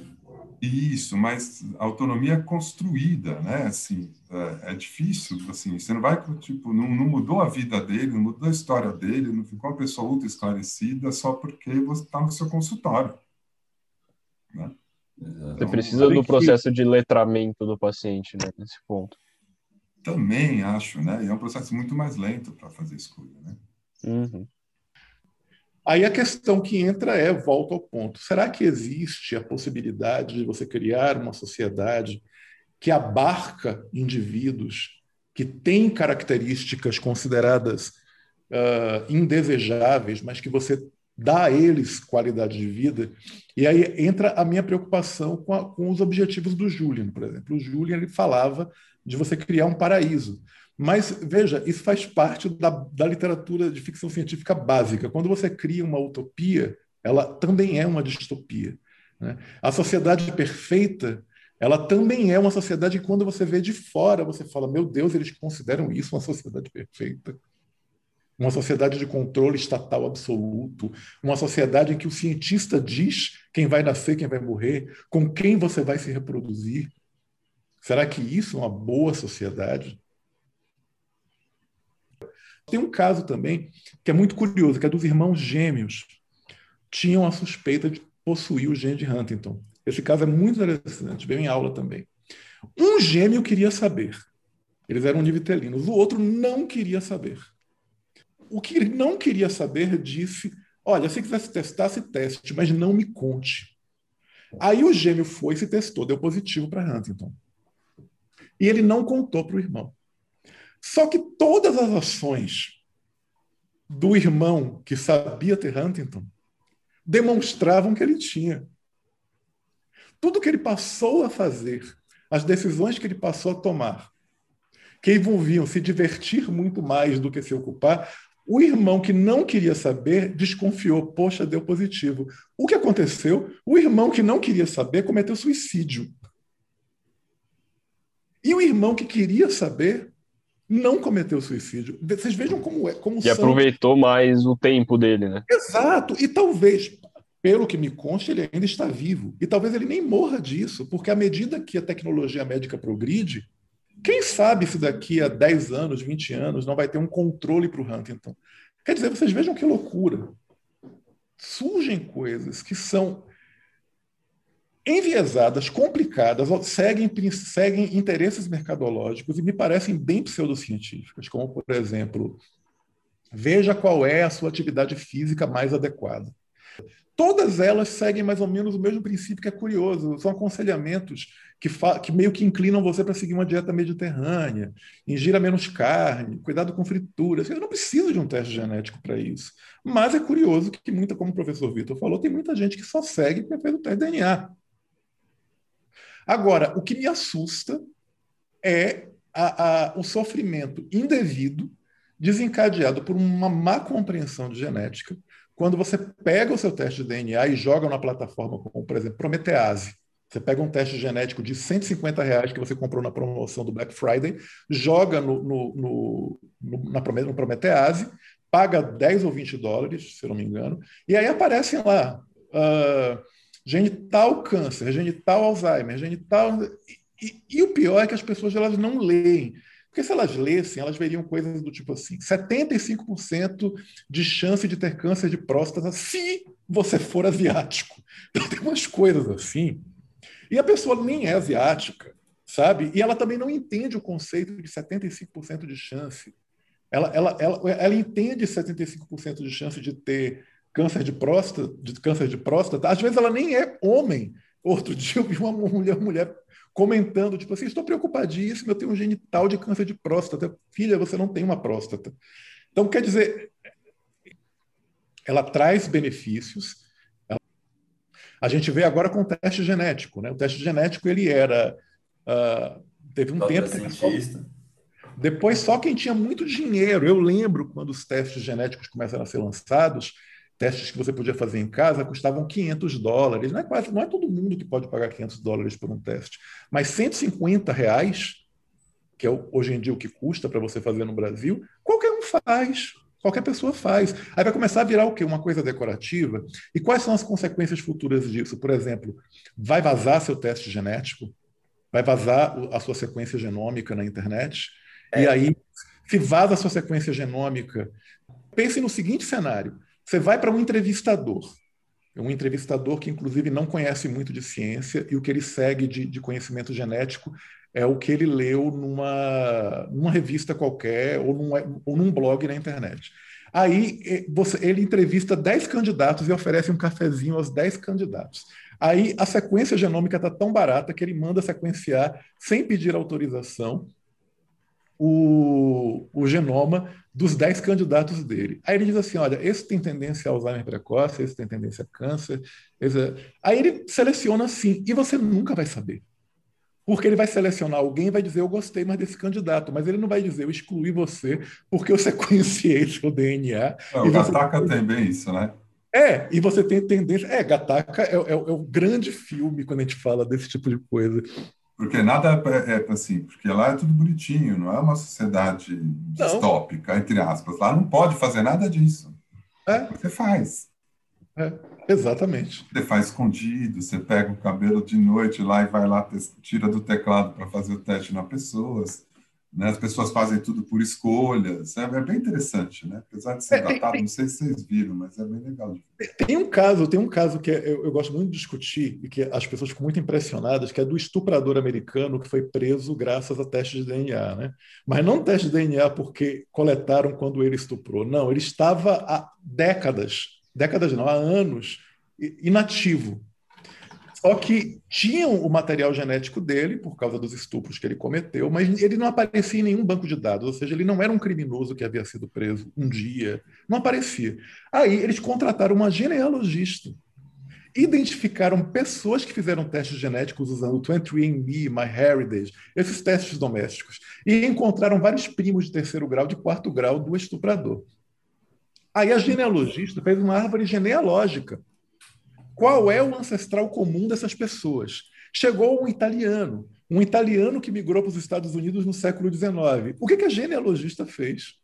Isso, mas a autonomia é construída, né? Assim, é, é, difícil, assim, você não vai, tipo, não, não, mudou a vida dele, não mudou a história dele, não ficou uma pessoa ultra esclarecida só porque você está no seu consultório, né? Você precisa do processo de letramento do paciente, né, nesse ponto. Também acho, né? E é um processo muito mais lento para fazer escolha, né? Uhum. Aí a questão que entra é, volta ao ponto, será que existe a possibilidade de você criar uma sociedade que abarca indivíduos que têm características consideradas uh, indesejáveis, mas que você dá a eles qualidade de vida. E aí entra a minha preocupação com, a, com os objetivos do Julian, por exemplo. O Julian ele falava de você criar um paraíso. Mas, veja, isso faz parte da, da literatura de ficção científica básica. Quando você cria uma utopia, ela também é uma distopia. Né? A sociedade perfeita, ela também é uma sociedade que, quando você vê de fora, você fala: meu Deus, eles consideram isso uma sociedade perfeita uma sociedade de controle estatal absoluto, uma sociedade em que o cientista diz quem vai nascer, quem vai morrer, com quem você vai se reproduzir. Será que isso é uma boa sociedade? Tem um caso também que é muito curioso, que é dos irmãos gêmeos. Tinham a suspeita de possuir o gene de Huntington. Esse caso é muito interessante, veio em aula também. Um gêmeo queria saber. Eles eram univitelinos. O outro não queria saber. O que ele não queria saber disse: Olha, se quiser se testar, se teste, mas não me conte. Aí o gêmeo foi, se testou, deu positivo para Huntington. E ele não contou para o irmão. Só que todas as ações do irmão que sabia ter Huntington demonstravam que ele tinha. Tudo que ele passou a fazer, as decisões que ele passou a tomar, que envolviam se divertir muito mais do que se ocupar, o irmão que não queria saber desconfiou, poxa, deu positivo. O que aconteceu? O irmão que não queria saber cometeu suicídio. E o irmão que queria saber não cometeu suicídio. Vocês vejam como é. Como e são... aproveitou mais o tempo dele, né? Exato. E talvez, pelo que me consta, ele ainda está vivo. E talvez ele nem morra disso, porque à medida que a tecnologia médica progride, quem sabe se daqui a 10 anos, 20 anos, não vai ter um controle para o Huntington. Quer dizer, vocês vejam que loucura. Surgem coisas que são enviesadas, complicadas, seguem, seguem interesses mercadológicos e me parecem bem pseudocientíficas, como, por exemplo, veja qual é a sua atividade física mais adequada. Todas elas seguem mais ou menos o mesmo princípio que é curioso, são aconselhamentos que, que meio que inclinam você para seguir uma dieta mediterrânea, ingira menos carne, cuidado com frituras. Você não precisa de um teste genético para isso. Mas é curioso que, muita, como o professor Vitor falou, tem muita gente que só segue porque fez o teste DNA. Agora, o que me assusta é a, a, o sofrimento indevido desencadeado por uma má compreensão de genética, quando você pega o seu teste de DNA e joga na plataforma como, por exemplo, Prometease. Você pega um teste genético de 150 reais que você comprou na promoção do Black Friday, joga no, no, no, na, Prometease, paga 10 ou 20 dólares, se eu não me engano, e aí aparecem lá uh, genital câncer, genital Alzheimer, genital. E, e, e, o pior é que as pessoas elas não leem. Porque se elas lessem, elas veriam coisas do tipo assim: 75% de chance de ter câncer de próstata se você for asiático. Então tem umas coisas assim. E a pessoa nem é asiática, sabe? E ela também não entende o conceito de 75% de chance. Ela, ela, ela, ela entende 75% de chance de ter câncer de próstata, de câncer de próstata, às vezes ela nem é homem. Outro <laughs> dia eu vi uma mulher, mulher comentando, tipo assim, estou preocupadíssima, eu tenho um genital de câncer de próstata. Filha, você não tem uma próstata. Então, quer dizer, ela traz benefícios. A gente vê agora com o teste genético. Né? O teste genético, ele era... Uh, teve um Todo tempo... Que depois, só quem tinha muito dinheiro. Eu lembro quando os testes genéticos começaram a ser lançados, testes que você podia fazer em casa custavam 500 dólares. Não é, quase, não é todo mundo que pode pagar 500 dólares por um teste, mas 150 reais, que é hoje em dia o que custa para você fazer no Brasil, qualquer um faz. Qualquer pessoa faz. Aí vai começar a virar o quê? Uma coisa decorativa. E quais são as consequências futuras disso? Por exemplo, vai vazar seu teste genético? Vai vazar a sua sequência genômica na internet? É. E aí, se vaza a sua sequência genômica, pense no seguinte cenário: você vai para um entrevistador, um entrevistador que, inclusive, não conhece muito de ciência e o que ele segue de, de conhecimento genético é o que ele leu numa, numa revista qualquer ou num, ou num blog na internet. Aí você, ele entrevista 10 candidatos e oferece um cafezinho aos 10 candidatos. Aí a sequência genômica está tão barata que ele manda sequenciar, sem pedir autorização, o, o genoma dos 10 candidatos dele. Aí ele diz assim: olha, esse tem tendência a Alzheimer precoce, esse tem tendência a câncer. Esse... Aí ele seleciona assim, e você nunca vai saber. Porque ele vai selecionar alguém e vai dizer, eu gostei mais desse candidato, mas ele não vai dizer, eu excluí você porque eu sequenciei seu DNA. É, o Gataca você... tem bem isso, né? É, e você tem tendência. É, Gataca é, é, é o grande filme quando a gente fala desse tipo de coisa. Porque nada é, é, assim, porque lá é tudo bonitinho, não é uma sociedade distópica, entre aspas. Lá não pode fazer nada disso. É. Você faz. É, <laughs> exatamente. Você faz escondido, você pega o cabelo de noite lá e vai lá, tira do teclado para fazer o teste na pessoa. né? As pessoas fazem tudo por escolhas. É, é bem interessante, né? Apesar de ser é, datado, tem, não sei se vocês viram, mas é bem legal. Tem um caso, tem um caso que é, eu, eu, gosto muito de discutir e que as pessoas ficam muito impressionadas, que é do estuprador americano que foi preso graças a testes de DNA, né? Mas não teste de DNA porque coletaram quando ele estuprou. Não, ele estava há décadas, décadas não, há anos, inativo só que tinham o material genético dele, por causa dos estupros que ele cometeu, mas ele não aparecia em nenhum banco de dados, ou seja, ele não era um criminoso que havia sido preso um dia, não aparecia. Aí eles contrataram uma genealogista, identificaram pessoas que fizeram testes genéticos usando o 23andMe, MyHeritage, esses testes domésticos, e encontraram vários primos de terceiro grau, de quarto grau do estuprador. Aí a genealogista fez uma árvore genealógica qual é o ancestral comum dessas pessoas? Chegou um italiano, um italiano que migrou para os Estados Unidos no século XIX. O que, que a genealogista fez?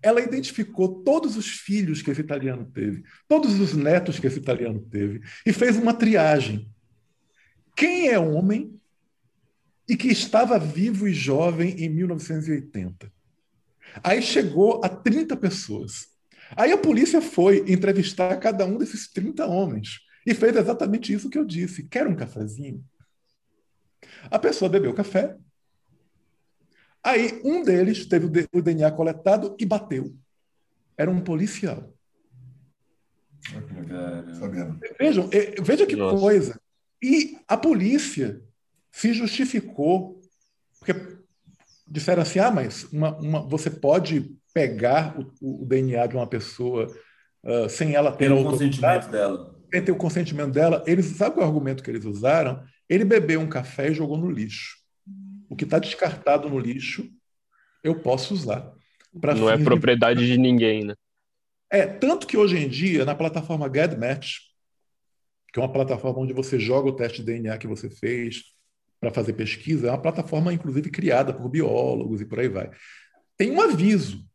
Ela identificou todos os filhos que esse italiano teve, todos os netos que esse italiano teve, e fez uma triagem. Quem é homem e que estava vivo e jovem em 1980? Aí chegou a 30 pessoas. Aí a polícia foi entrevistar cada um desses 30 homens. E fez exatamente isso que eu disse: quer um cafezinho? A pessoa bebeu café. Aí um deles teve o DNA coletado e bateu. Era um policial. Vejam, veja que Nossa. coisa. E a polícia se justificou, porque disseram assim: ah, mas uma, uma, você pode pegar o, o, DNA de uma pessoa uh, sem ela ter o consentimento dela sem ter o consentimento dela, eles sabe qual é o argumento que eles usaram? Ele bebeu um café e jogou no lixo. O que está descartado no lixo, eu posso usar. Não é propriedade de... de ninguém, né? É, tanto que hoje em dia, na plataforma GEDmatch, que é uma plataforma onde você joga o teste de DNA que você fez para fazer pesquisa, é uma plataforma, inclusive, criada por biólogos e por aí vai. Tem um aviso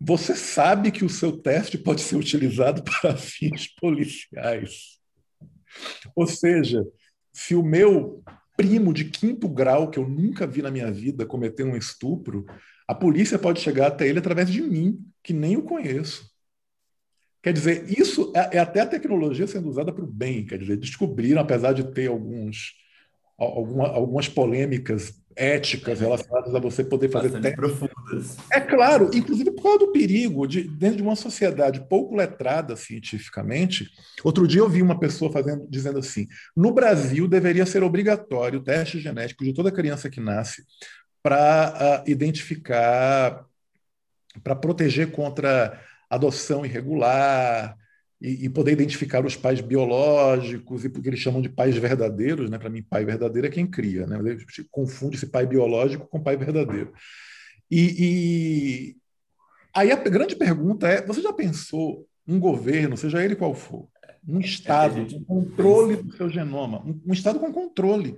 você sabe que o seu teste pode ser utilizado <laughs> para fins policiais. Ou seja, se o meu primo de quinto grau, que eu nunca vi na minha vida, cometer um estupro, a polícia pode chegar até ele através de mim, que nem o conheço. Quer dizer, isso é, é até a tecnologia sendo usada para o bem. Quer dizer, descobriram, apesar de ter alguns, alguma, algumas polêmicas éticas relacionadas a você poder fazer testes. profundas. É claro, inclusive por causa do perigo de dentro de uma sociedade pouco letrada cientificamente. Outro dia eu vi uma pessoa fazendo, dizendo assim: no Brasil deveria ser obrigatório o teste genético de toda criança que nasce para uh, ah, identificar, para proteger contra adoção irregular, e, e, poder identificar os pais biológicos, e porque eles chamam de pais verdadeiros, né? Para mim, pai verdadeiro é quem cria, né? Confunde esse pai biológico com pai verdadeiro. E, e, aí a grande pergunta é: você já pensou um governo, seja ele qual for, um Estado com controle do seu genoma, um, um Estado com controle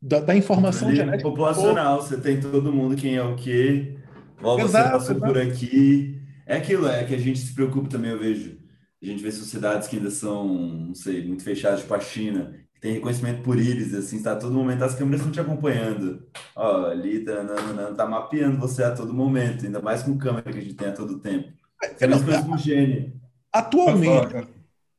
da, da informação controle genética? Populacional, você tem todo mundo quem é o quê, ó, você exato, passou exato. por aqui. É aquilo, é que a gente se preocupa também, eu vejo a gente vê sociedades que ainda são, não sei, muito fechadas, tipo a China, que tem reconhecimento por íris, assim, está a todo momento, as câmeras estão te acompanhando. Ó, ali tá, tá mapeando você a todo momento, ainda mais com câmera que a gente tem a todo tempo. É a mesma coisa com gene. Atualmente,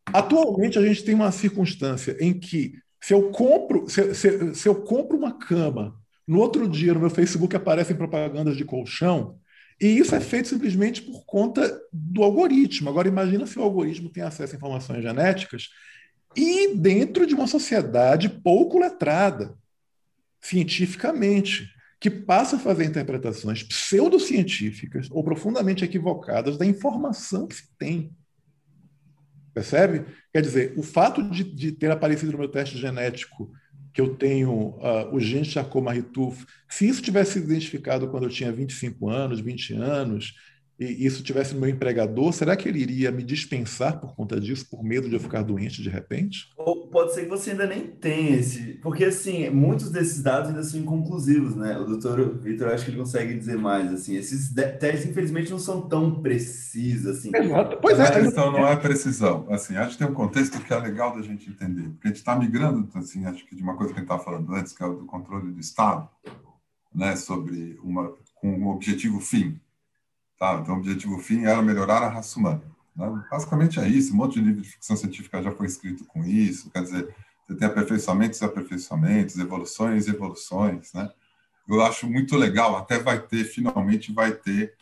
atualmente a gente tem uma circunstância em que se eu compro, se, se, se eu compro uma cama, no outro dia no meu Facebook aparecem propagandas de colchão, e isso é feito simplesmente por conta do algoritmo. Agora, imagina se o algoritmo tem acesso a informações genéticas e dentro de uma sociedade pouco letrada, cientificamente, que passa a fazer interpretações pseudocientíficas ou profundamente equivocadas da informação que se tem. Percebe? Quer dizer, o fato de, de ter aparecido no meu teste genético que eu tenho uh, o gene Charcot-Marie-Tooth, se isso tivesse sido identificado quando eu tinha 25 anos, 20 anos, e isso tivesse no meu empregador, será que ele iria me dispensar por conta disso, por medo de eu ficar doente de repente? Ou pode ser que você ainda nem tenha esse. Porque, assim, muitos desses dados ainda são inconclusivos, né? O doutor Vitor, acho que ele consegue dizer mais, assim. Esses testes, infelizmente, não são tão precisos, assim. Exato. Pois é. A questão não é precisão. Assim, acho que tem um contexto que é legal da gente entender. Porque a gente está migrando, assim, acho que de uma coisa que a gente estava falando antes, que é o do controle do Estado, né? Sobre uma com o objetivo fim. Tá? Então, o objetivo fim era melhorar a raça humana. Né? Basicamente é isso. Um monte de livro de ficção científica já foi escrito com isso. Quer dizer, você tem aperfeiçoamentos e aperfeiçoamentos, evoluções e evoluções. Né? Eu acho muito legal. Até vai ter, finalmente vai ter.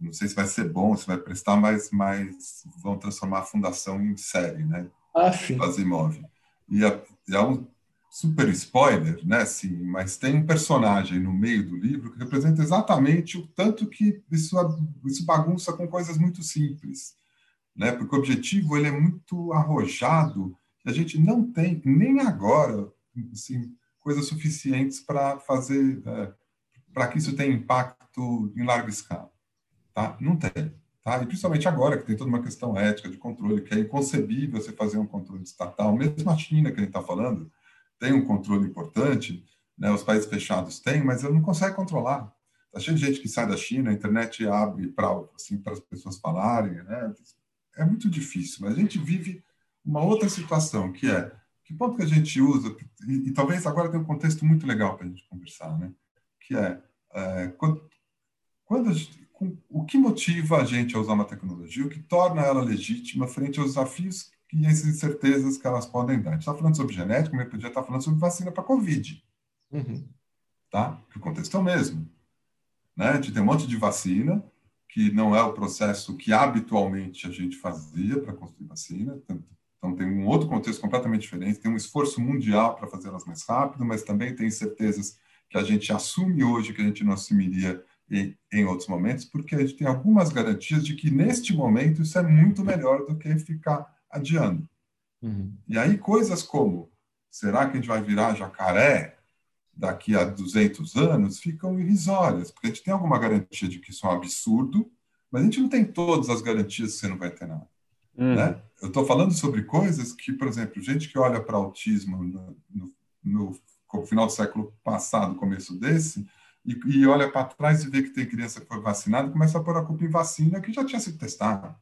Não sei se vai ser bom, se vai prestar, mas, mas vão transformar a fundação em série, né? Ah, sim. Asimov. E é, é um super spoiler, né? Sim, mas tem um personagem no meio do livro que representa exatamente o tanto que isso, isso bagunça com coisas muito simples, né? Porque o objetivo ele é muito arrojado e a gente não tem nem agora assim, coisas suficientes para fazer é, para que isso tenha impacto em larga escala, tá? Não tem. Tá? E principalmente agora, que tem toda uma questão ética de controle, que é inconcebível você fazer um controle estatal. Mesmo a China, que a gente está falando, tem um controle importante, né? os países fechados têm, mas ele não consegue controlar. Está cheio de gente que sai da China, a internet abre para assim, as pessoas falarem. Né? É muito difícil, mas a gente vive uma outra situação, que é que ponto que a gente usa, e, e talvez agora tenha um contexto muito legal para a gente conversar, né? que é, é quando, quando gente, o que motiva a gente a usar uma tecnologia, o que torna ela legítima frente aos desafios e as incertezas que elas podem dar. A gente está falando sobre genética, mas podia estar falando sobre vacina para Covid. Uhum. Tá? Que o contexto é o mesmo. Né? A gente tem um monte de vacina, que não é o processo que habitualmente a gente fazia para construir vacina. Então, tem um outro contexto completamente diferente. Tem um esforço mundial para fazer elas mais rápido, mas também tem incertezas que a gente assume hoje que a gente não assumiria em, em outros momentos, porque a gente tem algumas garantias de que, neste momento, isso é muito melhor do que ficar adiando. Uhum. E aí coisas como será que a gente vai virar jacaré daqui a 200 anos ficam irrisórias, porque a gente tem alguma garantia de que isso é um absurdo, mas a gente não tem todas as garantias que você não vai ter nada. Uhum. Né? Eu estou falando sobre coisas que, por exemplo, gente que olha para autismo no, no, no, final do século passado, começo desse, e, e olha para trás e vê que tem criança que foi vacinada, começa a pôr a culpa em vacina que já tinha sido testada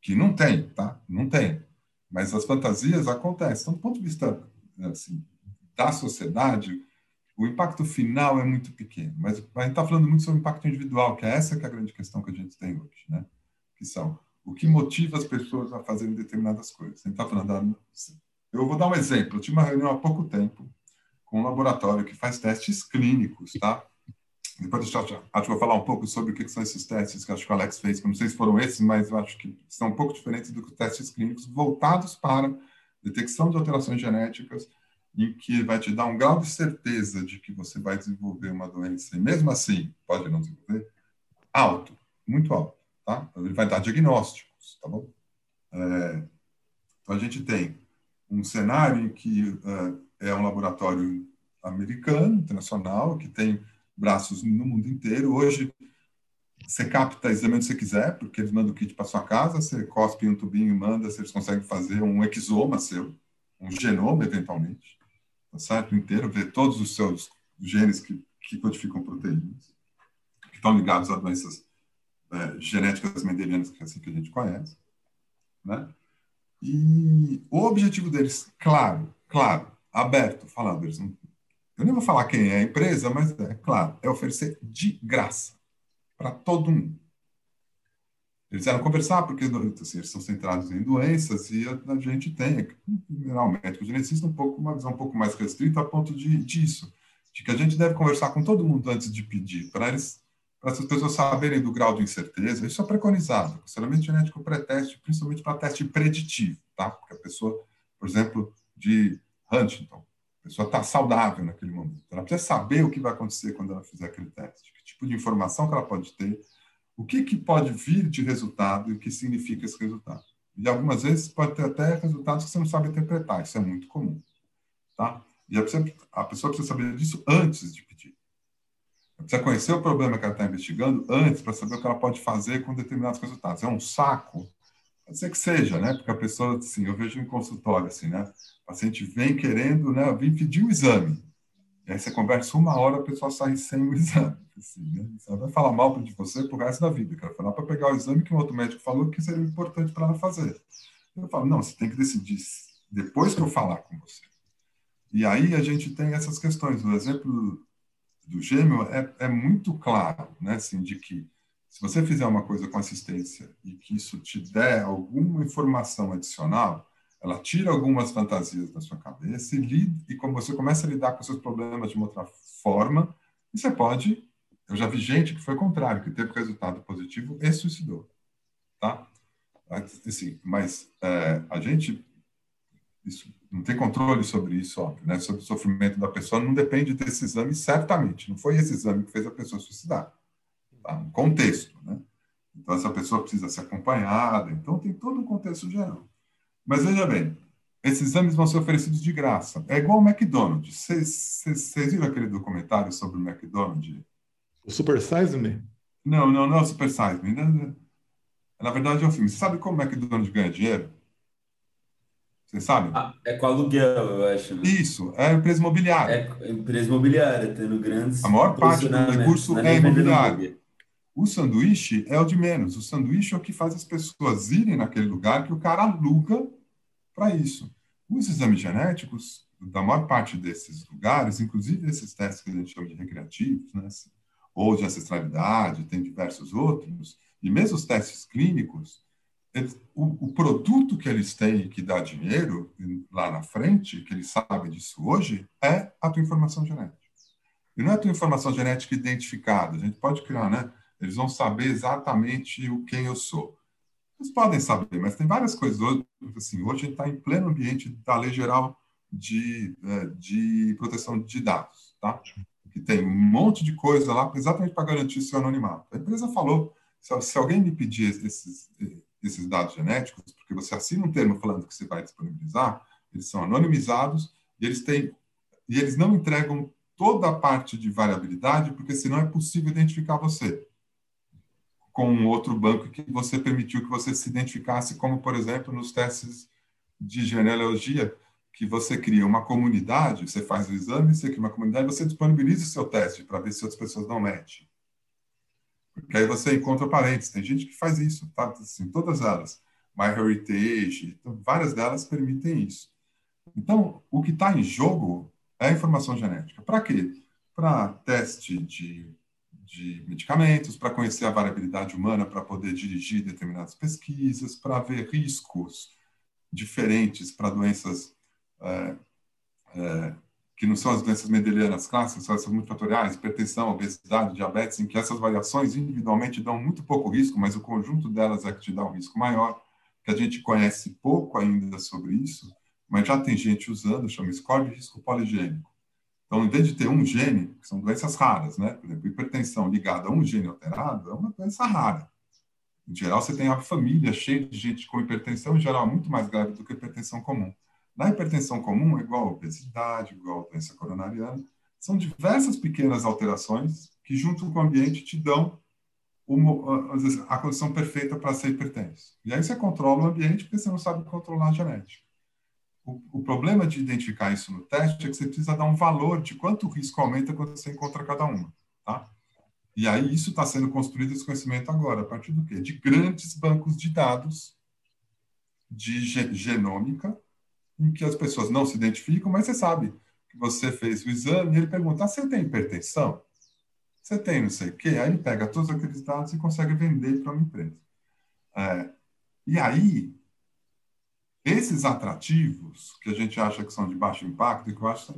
que não tem, tá? Não tem. Mas as fantasias acontecem. Então, do ponto de vista assim, da sociedade, o impacto final é muito pequeno. Mas a gente está falando muito sobre o impacto individual, que é essa que é a grande questão que a gente tem hoje, né? Que são o que motiva as pessoas a fazerem determinadas coisas. A gente está falando... Da... Eu vou dar um exemplo. Eu tive uma reunião há pouco tempo com um laboratório que faz testes clínicos, tá? Depois eu acho que vou falar um pouco sobre o que são esses testes que acho que o Alex fez, que não sei se foram esses, mas eu acho que são um pouco diferentes do que testes clínicos voltados para detecção de alterações genéticas em que vai te dar um grau de certeza de que você vai desenvolver uma doença, e mesmo assim pode não desenvolver, alto, muito alto, tá? Então, ele vai dar diagnósticos, tá bom? É, então, a gente tem um cenário em que é, é um laboratório americano, internacional, que tem braços no mundo inteiro. Hoje, você capta exame onde você quiser, porque eles mandam o kit para sua casa, você cospe um tubinho e manda, se eles conseguem fazer um exoma seu, um genoma, eventualmente, tá certo? Inteiro, ver todos os seus genes que, que codificam proteínas, que estão ligados a doenças é, genéticas mendelianas, que é assim que a gente conhece, né? E o objetivo deles, claro, claro, aberto, falando, eles não eu nem vou falar quem é a empresa, mas é claro, é oferecer de graça para todo mundo. Eles eram conversar porque assim, eles são centrados em doenças e a, a gente tem, em geral, médico geneticista, um pouco, uma visão um pouco mais restrita a ponto de, disso, de que a gente deve conversar com todo mundo antes de pedir, para eles para as pessoas saberem do grau de incerteza, isso é preconizado, aconselhamento genético pré-teste, principalmente para teste preditivo, tá? Porque a pessoa, por exemplo, de Huntington, pessoa está saudável naquele momento. Ela precisa saber o que vai acontecer quando ela fizer aquele teste, que tipo de informação que ela pode ter, o que, que pode vir de resultado e o que significa esse resultado. E algumas vezes pode ter até resultados que você não sabe interpretar, isso é muito comum. Tá? E a pessoa, a pessoa precisa saber disso antes de pedir. Ela precisa conhecer o problema que ela está investigando antes para saber o que ela pode fazer com determinados resultados. É um saco Pode ser que seja, né? Porque a pessoa, assim, eu vejo em consultório, assim, né? O paciente vem querendo, né? Vem pedir o exame. E aí você conversa uma hora, a pessoa sai sem o <laughs> exame. Assim, né? Vai falar mal de você pro resto da vida. Quero falar para pegar o exame que um outro médico falou que seria importante para ela fazer. Eu falo, não, você tem que decidir depois que eu falar com você. E aí a gente tem essas questões. O exemplo do gêmeo é, é muito claro, né? Assim, de que se você fizer uma coisa com assistência e que isso te der alguma informação adicional, ela tira algumas fantasias da sua cabeça e, lida, e como você começa a lidar com seus problemas de uma outra forma, e você pode. Eu já vi gente que foi contrário, que teve resultado positivo e suicidou, tá? Assim, mas é, a gente isso, não tem controle sobre isso, óbvio, né? Sobre o sofrimento da pessoa, não depende desse exame, certamente. Não foi esse exame que fez a pessoa suicidar. Tá? Um contexto, né? Então, essa pessoa precisa ser acompanhada. Então, tem todo um contexto geral. Mas veja bem, esses exames vão ser oferecidos de graça. É igual o McDonald's. Vocês viram aquele documentário sobre o McDonald's? O Super Size Me? Não, não, não é o Super Size Me. Né? Na verdade, é um filme. Você sabe como o McDonald's ganha dinheiro? Você sabe? Ah, é com aluguel, eu acho. Né? Isso, é empresa imobiliária. É empresa imobiliária, tendo grandes. A maior parte do recurso é imobiliário. O sanduíche é o de menos. O sanduíche é o que faz as pessoas irem naquele lugar que o cara aluga para isso. Os exames genéticos, da maior parte desses lugares, inclusive esses testes que a gente chama de recreativos, né, ou de ancestralidade, tem diversos outros, e mesmo os testes clínicos, o, o, produto que eles têm que dá dinheiro lá na frente, que eles sabem disso hoje, é a tua informação genética. E não é a tua informação genética identificada. A gente pode criar, né? Eles vão saber exatamente o quem eu sou. Eles podem saber, mas tem várias coisas. Hoje, assim, hoje a gente está em pleno ambiente da Lei Geral de, é, de Proteção de Dados, tá? Que tem um monte de coisa lá exatamente para garantir seu anonimato. A empresa falou, se, se alguém me pedir esses esses dados genéticos, porque você assina um termo falando que você vai disponibilizar, eles são anonimizados e eles têm e eles não entregam toda a parte de variabilidade, porque senão é possível identificar você com um outro banco que você permitiu que você se identificasse, como por exemplo nos testes de genealogia, que você cria uma comunidade, você faz o exame, você cria uma comunidade, você disponibiliza o seu teste para ver se outras pessoas não metem. Porque aí você encontra parentes. Tem gente que faz isso, tá? Assim, todas elas. MyHeritage, então, várias delas permitem isso. Então, o que está em jogo é a informação genética. Para quê? Para teste de, de medicamentos, para conhecer a variabilidade humana, para poder dirigir determinadas pesquisas, para ver riscos diferentes para doenças é, é, que não são as doenças mendelianas clássicas, são essas multifatoriais, hipertensão, obesidade, diabetes, em que essas variações individualmente dão muito pouco risco, mas o conjunto delas é que te dá um risco maior, que a gente conhece pouco ainda sobre isso, mas já tem gente usando, chama score de risco poligênico. Então, em vez de ter um gene, que são doenças raras, né? Por exemplo, hipertensão ligada a um gene alterado é uma doença rara. Em geral, você tem uma família cheia de gente com hipertensão, em geral, muito mais grave do que hipertensão comum. Na hipertensão comum, é igual obesidade, igual doença coronariana, são diversas pequenas alterações que, junto com o ambiente, te dão uma, a condição perfeita para ser hipertenso. E aí você controla o ambiente porque você não sabe controlar a genética. O, o, problema de identificar isso no teste é que você precisa dar um valor de quanto o risco aumenta quando você encontra cada uma, tá? E aí isso está sendo construído esse conhecimento agora, a partir do quê? De grandes bancos de dados de genômica em que as pessoas não se identificam, mas você sabe que você fez o exame e ele pergunta: ah, você tem hipertensão? Você tem não sei o quê? Aí ele pega todos aqueles dados e consegue vender para uma empresa. É, e aí, esses atrativos que a gente acha que são de baixo impacto, que eu acho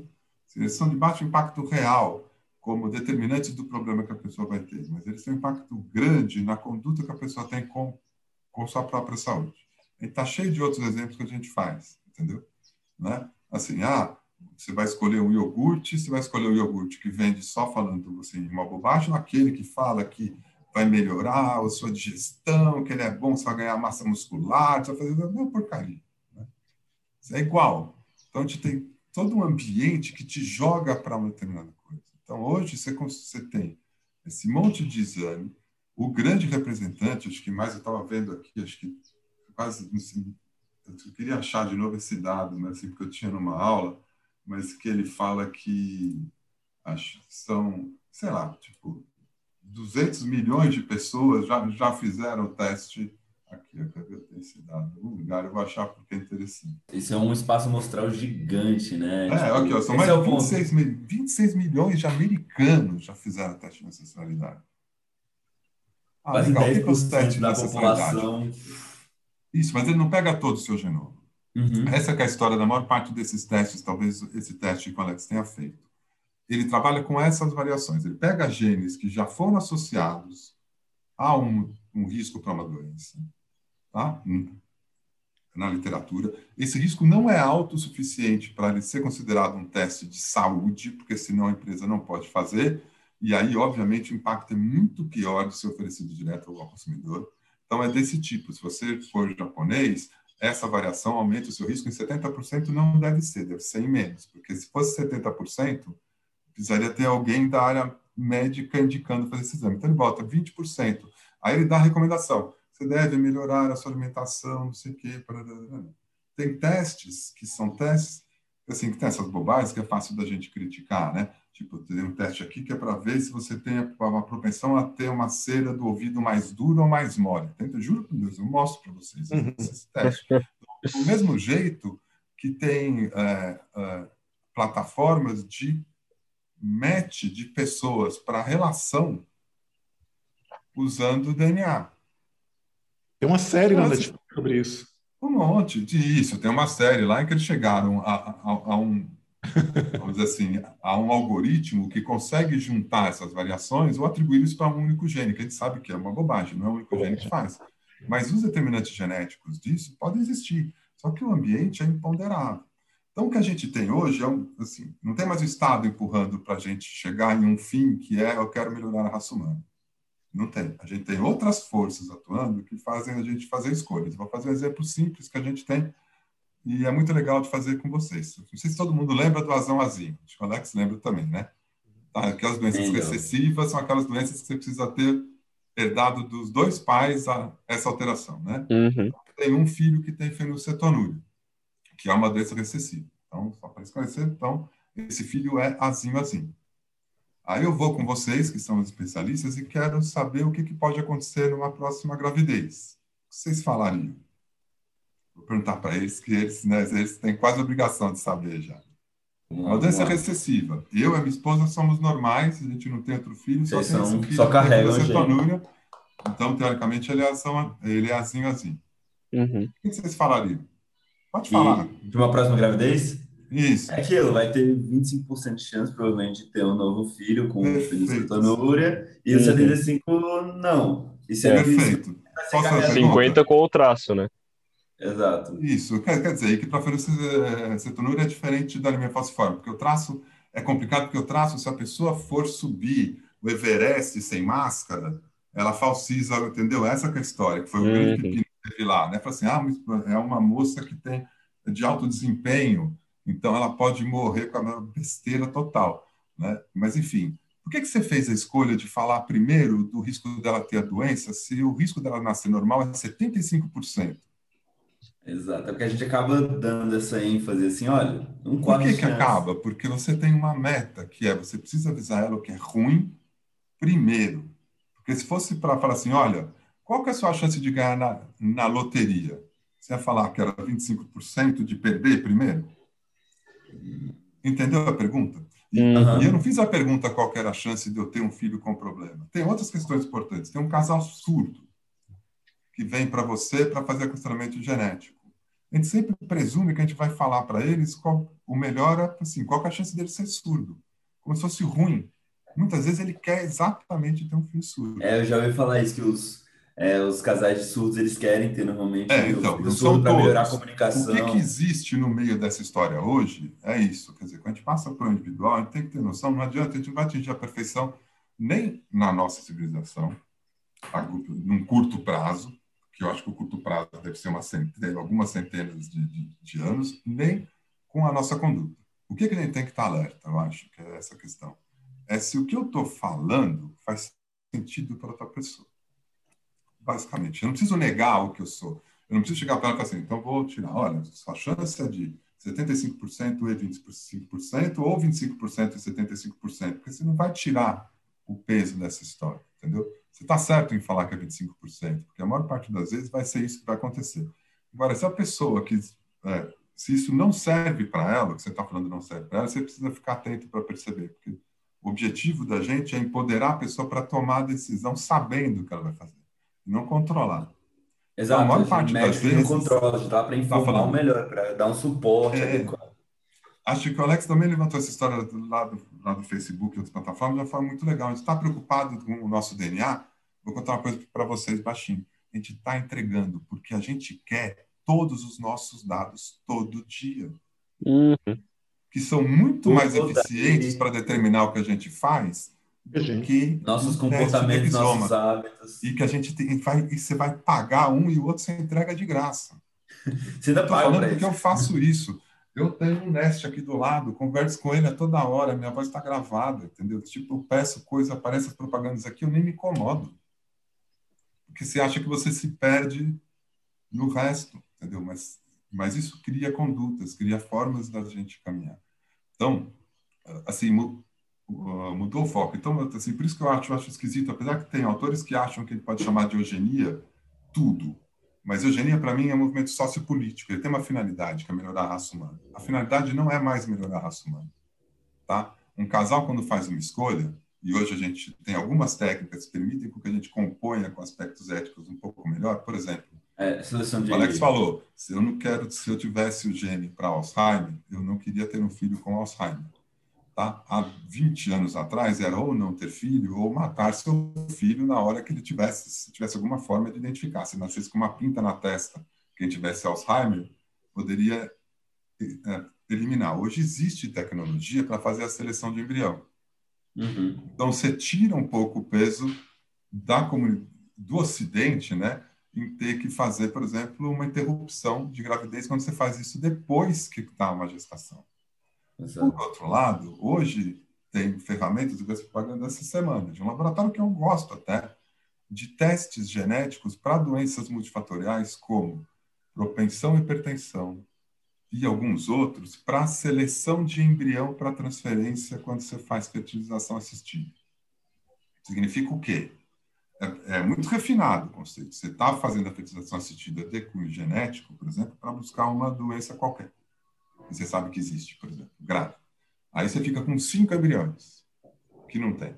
que são de baixo impacto real, como determinantes do problema que a pessoa vai ter, mas eles têm um impacto grande na conduta que a pessoa tem com, com sua própria saúde. E está cheio de outros exemplos que a gente faz, entendeu? né? Assim, ah, você vai escolher um iogurte, você vai escolher um iogurte que vende só falando assim, uma bobagem, ou aquele que fala que vai melhorar a sua digestão, que ele é bom, você vai ganhar massa muscular, você vai fazer uma porcaria. É igual. Então, a gente tem todo um ambiente que te joga para uma determinada coisa. Então, hoje, você, você tem esse monte de exame, o grande representante, acho que mais eu estava vendo aqui, acho que quase eu queria achar de novo esse dado, né, assim, porque eu tinha numa aula, mas que ele fala que acho, são, sei lá, tipo, 200 milhões de pessoas já, já fizeram o teste. Aqui, esse dado em algum lugar, eu vou achar porque é interessante. Isso é um espaço amostral gigante, né? É, tipo, aqui, ó, são mais é de 26, 26 milhões de americanos já fizeram teste de ancestralidade. Ah, Quase legal. 10% o teste da população. Isso, mas ele não pega todo o seu genoma. Uhum. Essa é a história da maior parte desses testes, talvez esse teste que o Alex tenha feito. Ele trabalha com essas variações. Ele pega genes que já foram associados a um, um risco para uma doença, tá? na literatura. Esse risco não é alto o suficiente para ele ser considerado um teste de saúde, porque senão a empresa não pode fazer, e aí, obviamente, o impacto é muito pior de ser oferecido direto ao consumidor. Então, é desse tipo. Se você for japonês, essa variação aumenta o seu risco em 70%, não deve ser, deve ser em menos, porque se fosse 70%, precisaria ter alguém da área médica indicando fazer esse exame. Então, ele bota 20%. Aí ele dá a recomendação. Você deve melhorar a sua alimentação, não sei o quê. Tem testes que são testes, assim, que tem essas bobagens que é fácil da gente criticar, né? Tipo, tem um teste aqui que é para ver se você tem uma propensão a ter uma cera do ouvido mais dura ou mais mole. Eu juro por Deus, eu mostro para vocês uhum. esse teste. Do mesmo jeito que tem é, é, plataformas de match de pessoas para relação usando DNA. Tem uma série na Netflix sobre isso. Um monte disso. Tem uma série lá em que eles chegaram a, a, a um <laughs> vamos dizer assim, a um algoritmo que consegue juntar essas variações ou atribuir isso para um único gene, que a gente sabe que é uma bobagem, não é o único gene que faz. Mas os determinantes genéticos disso podem existir, só que o ambiente é imponderável. Então, o que a gente tem hoje é um, assim, não tem mais o Estado empurrando para a gente chegar em um fim que é eu quero melhorar a raça humana. Não tem. A gente tem outras forças atuando que fazem a gente fazer escolhas. Vou fazer um exemplo simples que a gente tem e é muito legal de fazer com vocês. Não sei se todo mundo lembra do azão azinho. Acho que o Alex lembra também, né? Tá, aquelas doenças recessivas são aquelas doenças que você precisa ter herdado dos dois pais a, essa alteração, né? Uhum. Tem um filho que tem fenilcetonúria, que é uma doença recessiva. Então, só para esclarecer, então, esse filho é azinho azinho. Aí eu vou com vocês, que são os especialistas, e quero saber o que, que pode acontecer numa próxima gravidez. O que vocês falariam? Vou perguntar para eles, que eles, né, eles têm quase obrigação de saber já. Uma doença recessiva. Eu e minha esposa somos normais, a gente não tem outro filho, só tem esse filho só carrega cetonúria. Então, teoricamente, ele é, ação, ele é assim, assim. Uhum. O que vocês falariam? Pode falar. E de uma próxima gravidez? Isso. É aquilo, vai ter 25% de chance, provavelmente, de ter um novo filho com fenilcetonúria, e o 75% não. E é Perfeito. 50% com o traço, né? Exato. Isso, quer, quer dizer, que para fenilcetonúria é diferente da anemia falciforme, porque o traço é complicado, porque o traço, se a pessoa for subir o Everest sem máscara, ela falsiza, entendeu? Essa que é a história, que foi o uhum. grande pepino que teve lá, né? Fala assim, ah, é uma moça que tem de alto desempenho, então ela pode morrer com a besteira total, né? Mas, enfim, por que, que você fez a escolha de falar primeiro do risco dela ter a doença, se o risco dela nascer normal é 75%? Exato, é porque a gente acaba dando essa ênfase assim, olha, um Por que, que acaba? Porque você tem uma meta, que é você precisa avisar ela o que é ruim primeiro. Porque se fosse para falar assim, olha, qual que é a sua chance de ganhar na, na loteria? Você ia falar que era 25% de perder primeiro? Entendeu a pergunta? E, uhum. e, eu não fiz a pergunta qual era a chance de eu ter um filho com problema. Tem outras questões importantes. Tem um casal surdo que vem para você para fazer aconselhamento genético. A gente sempre presume que a gente vai falar para eles qual o melhor, assim, qual é a chance dele ser surdo, como se fosse ruim. Muitas vezes ele quer exatamente ter um filho surdo. É, eu já ouvi falar isso que os é, os casais de surdos eles querem ter normalmente é, então, o surdo para melhorar a comunicação. O que, que, existe no meio dessa história hoje é isso. Quer dizer, quando a gente passa para o individual, a gente tem que ter noção, não adianta, a gente não vai atingir a perfeição nem na nossa civilização, a, num curto prazo, que eu acho que o curto prazo deve ser uma centena, algumas centenas de, de, de, anos, nem com a nossa conduta. O que, que a gente tem que estar alerta, eu acho, que é essa questão, é se o que eu estou falando faz sentido para outra pessoa. Basicamente, eu não preciso negar o que eu sou. Eu não preciso chegar para ela e falar assim, então vou tirar, olha, sua chance é de 75% e 25%, ou 25% e 75%, porque você não vai tirar o peso dessa história, entendeu? Você está certo em falar que é 25%, porque a maior parte das vezes vai ser isso que vai acontecer. Agora, se a pessoa que. É, se isso não serve para ela, o que você está falando não serve para ela, você precisa ficar atento para perceber, porque o objetivo da gente é empoderar a pessoa para tomar a decisão sabendo o que ela vai fazer, não controlar. Exato, então, a maior parte das vezes. controla, dá para tá informar tá falando, melhor, para dar um suporte é, adequado. Acho que o Alex também levantou essa história lá, do, lá do Facebook e outras plataformas de uma forma muito legal. A gente está preocupado com o nosso DNA. Vou contar uma coisa para vocês baixinho. A gente está entregando porque a gente quer todos os nossos dados todo dia. Uhum. Que são muito mais eficientes para determinar o que a gente faz que nossos comportamentos, nossos hábitos. E que a gente tem, vai, e você vai pagar um e o outro você entrega de graça. <laughs> Você ainda paga falando porque eu faço <laughs> isso. Eu tenho um Nest aqui do lado, converso com ele a toda hora, minha voz está gravada, entendeu? Tipo, eu peço coisa, aparece as propagandas aqui, eu nem me incomodo. Porque você acha que você se perde no resto, entendeu? Mas, mas isso cria condutas, cria formas da gente caminhar. Então, assim, mudou o foco. Então, assim, por isso que eu acho, eu acho esquisito, apesar que tem autores que acham que ele pode chamar de eugenia tudo, mas eugenia, para mim, é um movimento sociopolítico. Ele tem uma finalidade, que é melhorar a raça humana. A finalidade não é mais melhorar a raça humana. Tá? Um casal, quando faz uma escolha, e hoje a gente tem algumas técnicas que permitem que a gente componha com aspectos éticos um pouco melhor. Por exemplo, é, o Alex falou, se eu não quero, se eu tivesse o gene para Alzheimer, eu não queria ter um filho com Alzheimer. Tá? Há 20 anos atrás era ou não ter filho ou matar seu filho na hora que ele tivesse, se tivesse alguma forma de identificar. Se nascesse com uma pinta na testa, quem tivesse Alzheimer, poderia é, eliminar. Hoje existe tecnologia para fazer a seleção de embrião. Uhum. Então você tira um pouco o peso da do Ocidente, né, em ter que fazer, por exemplo, uma interrupção de gravidez quando você faz isso depois que está uma gestação. Exato. Por outro lado, hoje tem ferramentas, eu vi propaganda essa semana, de um laboratório que eu gosto até, de testes genéticos para doenças multifatoriais como propensão e hipertensão e alguns outros para seleção de embrião para transferência quando você faz fertilização assistida. Significa o quê? É, é muito refinado o conceito. Você está fazendo a fertilização assistida de cunho genético, por exemplo, para buscar uma doença qualquer que você sabe que existe, por exemplo, grave. Aí você fica com cinco embriões que não tem.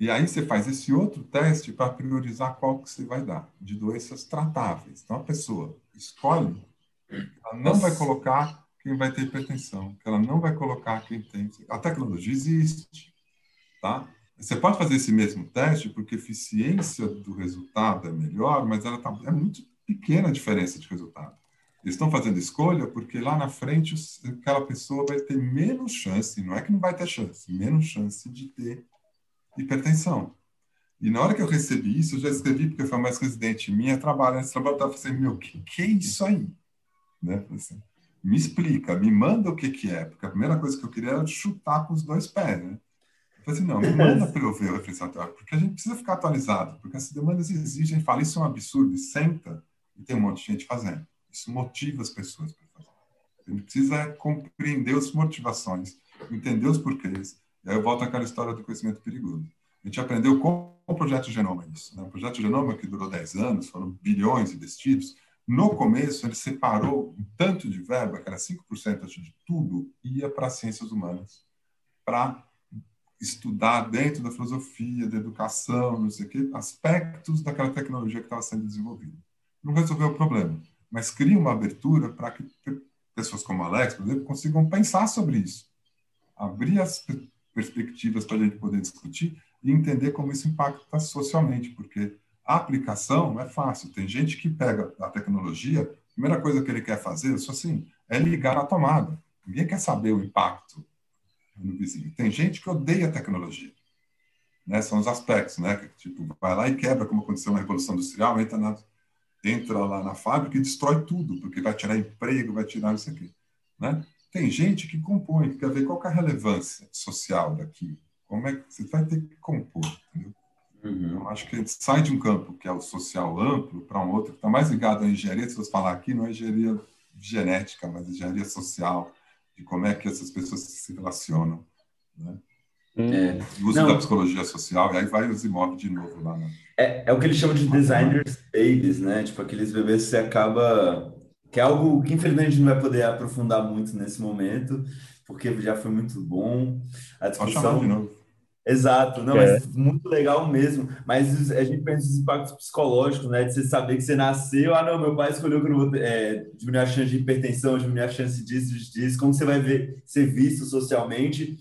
E aí você faz esse outro teste para priorizar qual que você vai dar, de doenças tratáveis. Então a pessoa escolhe, ela não vai colocar quem vai ter hipertensão, ela não vai colocar quem tem. A tecnologia existe, tá? Você pode fazer esse mesmo teste porque a eficiência do resultado é melhor, mas ela tá, é muito pequena a diferença de resultado. Eles estão fazendo escolha porque lá na frente aquela pessoa vai ter menos chance, não é que não vai ter chance, menos chance de ter hipertensão. E na hora que eu recebi isso, eu já escrevi, porque foi mais residente minha, trabalha nesse eu falei assim, meu, o que, que é isso aí? Né? Assim, me explica, me manda o que, que é, porque a primeira coisa que eu queria era chutar com os dois pés, né? Eu falei assim, não, me manda para eu ver o referencial porque a gente precisa ficar atualizado, porque essas demandas exigem, fala, isso é um absurdo, e senta, e tem um monte de gente fazendo. Isso motiva as pessoas para fazer. A gente precisa compreender as motivações, entender os porquês. E aí eu volto àquela história do conhecimento perigoso. A gente aprendeu com o Projeto Genoma isso. Né? O Projeto Genoma, que durou 10 anos, foram bilhões investidos. No começo, ele separou um tanto de verba, que era 5% de tudo, ia para as ciências humanas, para estudar dentro da filosofia, da educação, não sei o quê, aspectos daquela tecnologia que estava sendo desenvolvida. Não resolveu o problema mas cria uma abertura para que pessoas como Alex, por exemplo, consigam pensar sobre isso, abrir as perspectivas para a gente poder discutir e entender como isso impacta socialmente, porque a aplicação é fácil. Tem gente que pega a tecnologia, a primeira coisa que ele quer fazer, só assim, é ligar a tomada. Ninguém quer saber o impacto no vizinho. Tem gente que odeia a tecnologia. Né? São os aspectos, né? Que, tipo, vai lá e quebra, como aconteceu na Revolução Industrial, entra na entra lá na fábrica e destrói tudo, porque vai tirar emprego, vai tirar isso aqui. Né? Tem gente que compõe, que quer ver qual é a relevância social daqui. Como é que você vai ter que compor, entendeu? Uhum. Então, acho que a gente sai de um campo que é o social amplo para um outro que está mais ligado à engenharia, se você falar aqui, não é engenharia genética, mas engenharia social, de como é que essas pessoas se relacionam. Né? É. Uso Não. da psicologia social, e aí vai os imóveis de novo lá. Né? É, é o que eles chamam de designers babies, né? Tipo, aqueles bebês que você acaba. Que é algo que infelizmente a gente não vai poder aprofundar muito nesse momento, porque já foi muito bom. A discussão. de novo. Exato, não, é. mas muito legal mesmo. Mas a gente pensa nos impactos psicológicos, né? De você saber que você nasceu, ah, não, meu pai escolheu que eu não vou é, diminuir a chance de hipertensão, diminuir a chance disso, disso, como você vai ver, ser visto socialmente.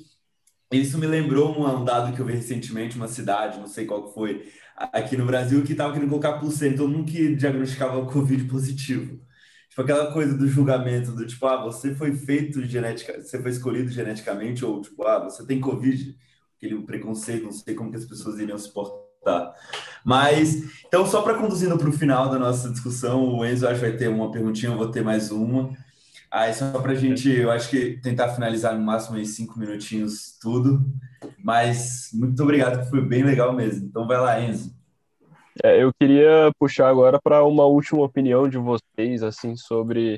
Isso me lembrou um dado que eu vi recentemente, uma cidade, não sei qual que foi, aqui no Brasil, que estava querendo colocar pulseira, todo mundo que diagnosticava Covid positivo. Tipo, aquela coisa do julgamento, do tipo, ah, você foi feito genética, você foi escolhido geneticamente, ou tipo, ah, você tem Covid aquele preconceito, não sei como que as pessoas iriam se portar. Mas, então, só para conduzindo para o final da nossa discussão, o Enzo acho que vai ter uma perguntinha, eu vou ter mais uma. Aí, só para a gente, eu acho que tentar finalizar no máximo em cinco minutinhos tudo. Mas, muito obrigado, foi bem legal mesmo. Então, vai lá, Enzo. É, eu queria puxar agora para uma última opinião de vocês, assim, sobre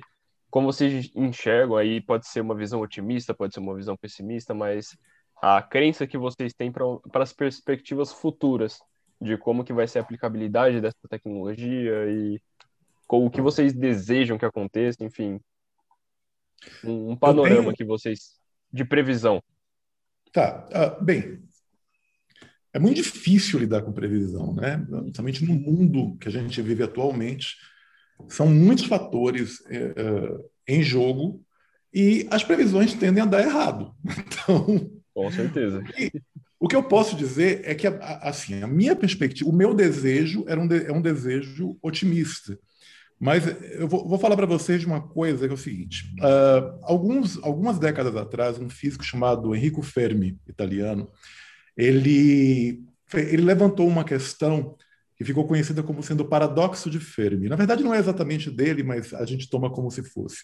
como vocês enxergam aí, pode ser uma visão otimista, pode ser uma visão pessimista, mas a crença que vocês têm para as perspectivas futuras de como que vai ser a aplicabilidade dessa tecnologia e com o que vocês desejam que aconteça, enfim, um, um panorama tenho... que vocês de previsão. Tá, uh, bem, é muito difícil lidar com previsão, né? Principalmente no mundo que a gente vive atualmente, são muitos fatores uh, em jogo e as previsões tendem a dar errado. <laughs> Então, com certeza. E, o que eu posso dizer é que, assim, a minha perspectiva, o meu desejo era um, de, é um desejo otimista. Mas eu vou, vou falar para vocês de uma coisa que é o seguinte: uh, alguns, algumas décadas atrás, um físico chamado Enrico Fermi, italiano, ele, ele levantou uma questão que ficou conhecida como sendo o paradoxo de Fermi. Na verdade, não é exatamente dele, mas a gente toma como se fosse.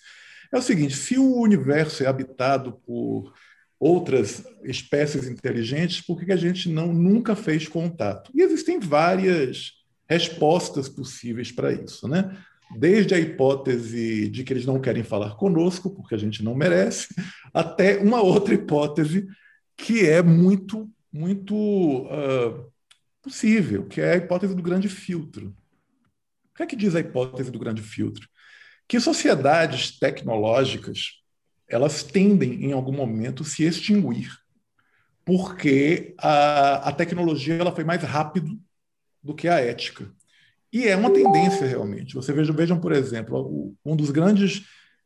É o seguinte: se o universo é habitado por outras espécies inteligentes, por que a gente não nunca fez contato? E existem várias respostas possíveis para isso, né? Desde a hipótese de que eles não querem falar conosco, porque a gente não merece, até uma outra hipótese que é muito, muito uh, possível, que é a hipótese do grande filtro. O que é que diz a hipótese do grande filtro? Que sociedades tecnológicas elas tendem, em algum momento, se extinguir, porque a, a tecnologia ela foi mais rápido do que a ética. E é uma tendência, realmente. Você vejam, vejam por exemplo, um dos grandes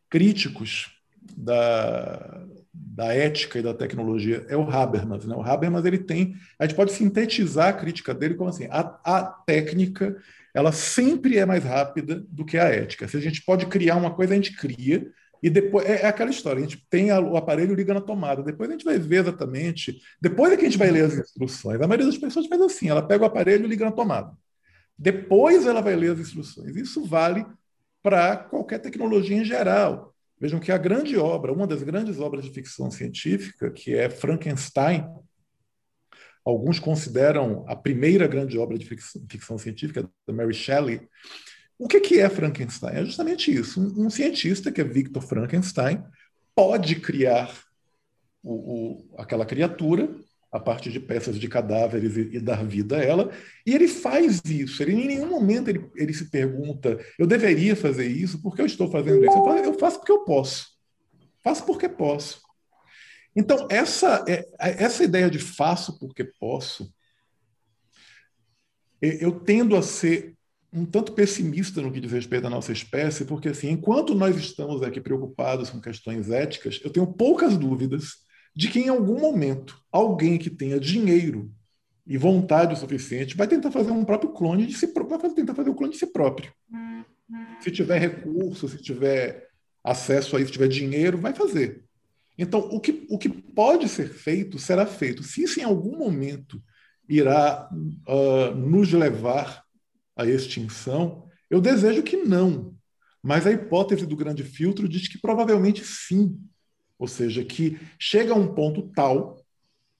críticos da, da ética e da tecnologia é o Habermas. Né? O Habermas ele tem, a gente pode sintetizar a crítica dele como assim: a, a técnica ela sempre é mais rápida do que a ética. Se a gente pode criar uma coisa, a gente cria, e depois é, é, aquela história, a gente tem a, o aparelho liga na tomada, depois a gente vai ver exatamente, depois é que a gente vai ler as instruções. A maioria das pessoas faz assim, ela pega o aparelho e liga na tomada. Depois ela vai ler as instruções. Isso vale para qualquer tecnologia em geral. Vejam que a grande obra, uma das grandes obras de ficção científica, que é Frankenstein, alguns consideram a primeira grande obra de ficção, ficção científica, da Mary Shelley, o que, é Frankenstein? É justamente isso. Um, um, cientista, que é Victor Frankenstein, pode criar o, o, aquela criatura a partir de peças de cadáveres e, e, dar vida a ela, e ele faz isso. Ele, em nenhum momento ele, ele se pergunta: eu deveria fazer isso? Por que eu estou fazendo isso? Eu faço, eu faço porque eu posso. Faço porque posso. Então, essa, é, essa ideia de faço porque posso, eu tendo a ser um tanto pessimista no que diz respeito à nossa espécie, porque assim, enquanto nós estamos aqui preocupados com questões éticas, eu tenho poucas dúvidas de que em algum momento alguém que tenha dinheiro e vontade o suficiente vai tentar fazer um próprio clone de si próprio, vai tentar fazer o clone de si próprio. Se tiver recurso, se tiver acesso a isso, se tiver dinheiro, vai fazer. Então, o que, o que pode ser feito será feito. Se isso em algum momento irá uh, nos levar a extinção? Eu desejo que não, mas a hipótese do grande filtro diz que provavelmente sim. Ou seja, que chega a um ponto tal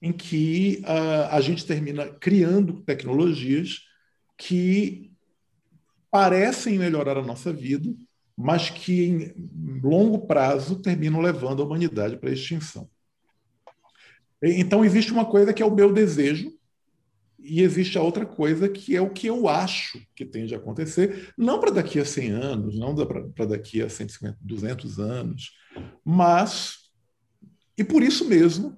em que uh, a gente termina criando tecnologias que parecem melhorar a nossa vida, mas que em longo prazo terminam levando a humanidade para a extinção. Então, existe uma coisa que é o meu desejo, e existe a outra coisa que é o que eu acho que tem de acontecer, não para daqui a 100 anos, não para daqui a 150, 200 anos, mas, e por isso mesmo,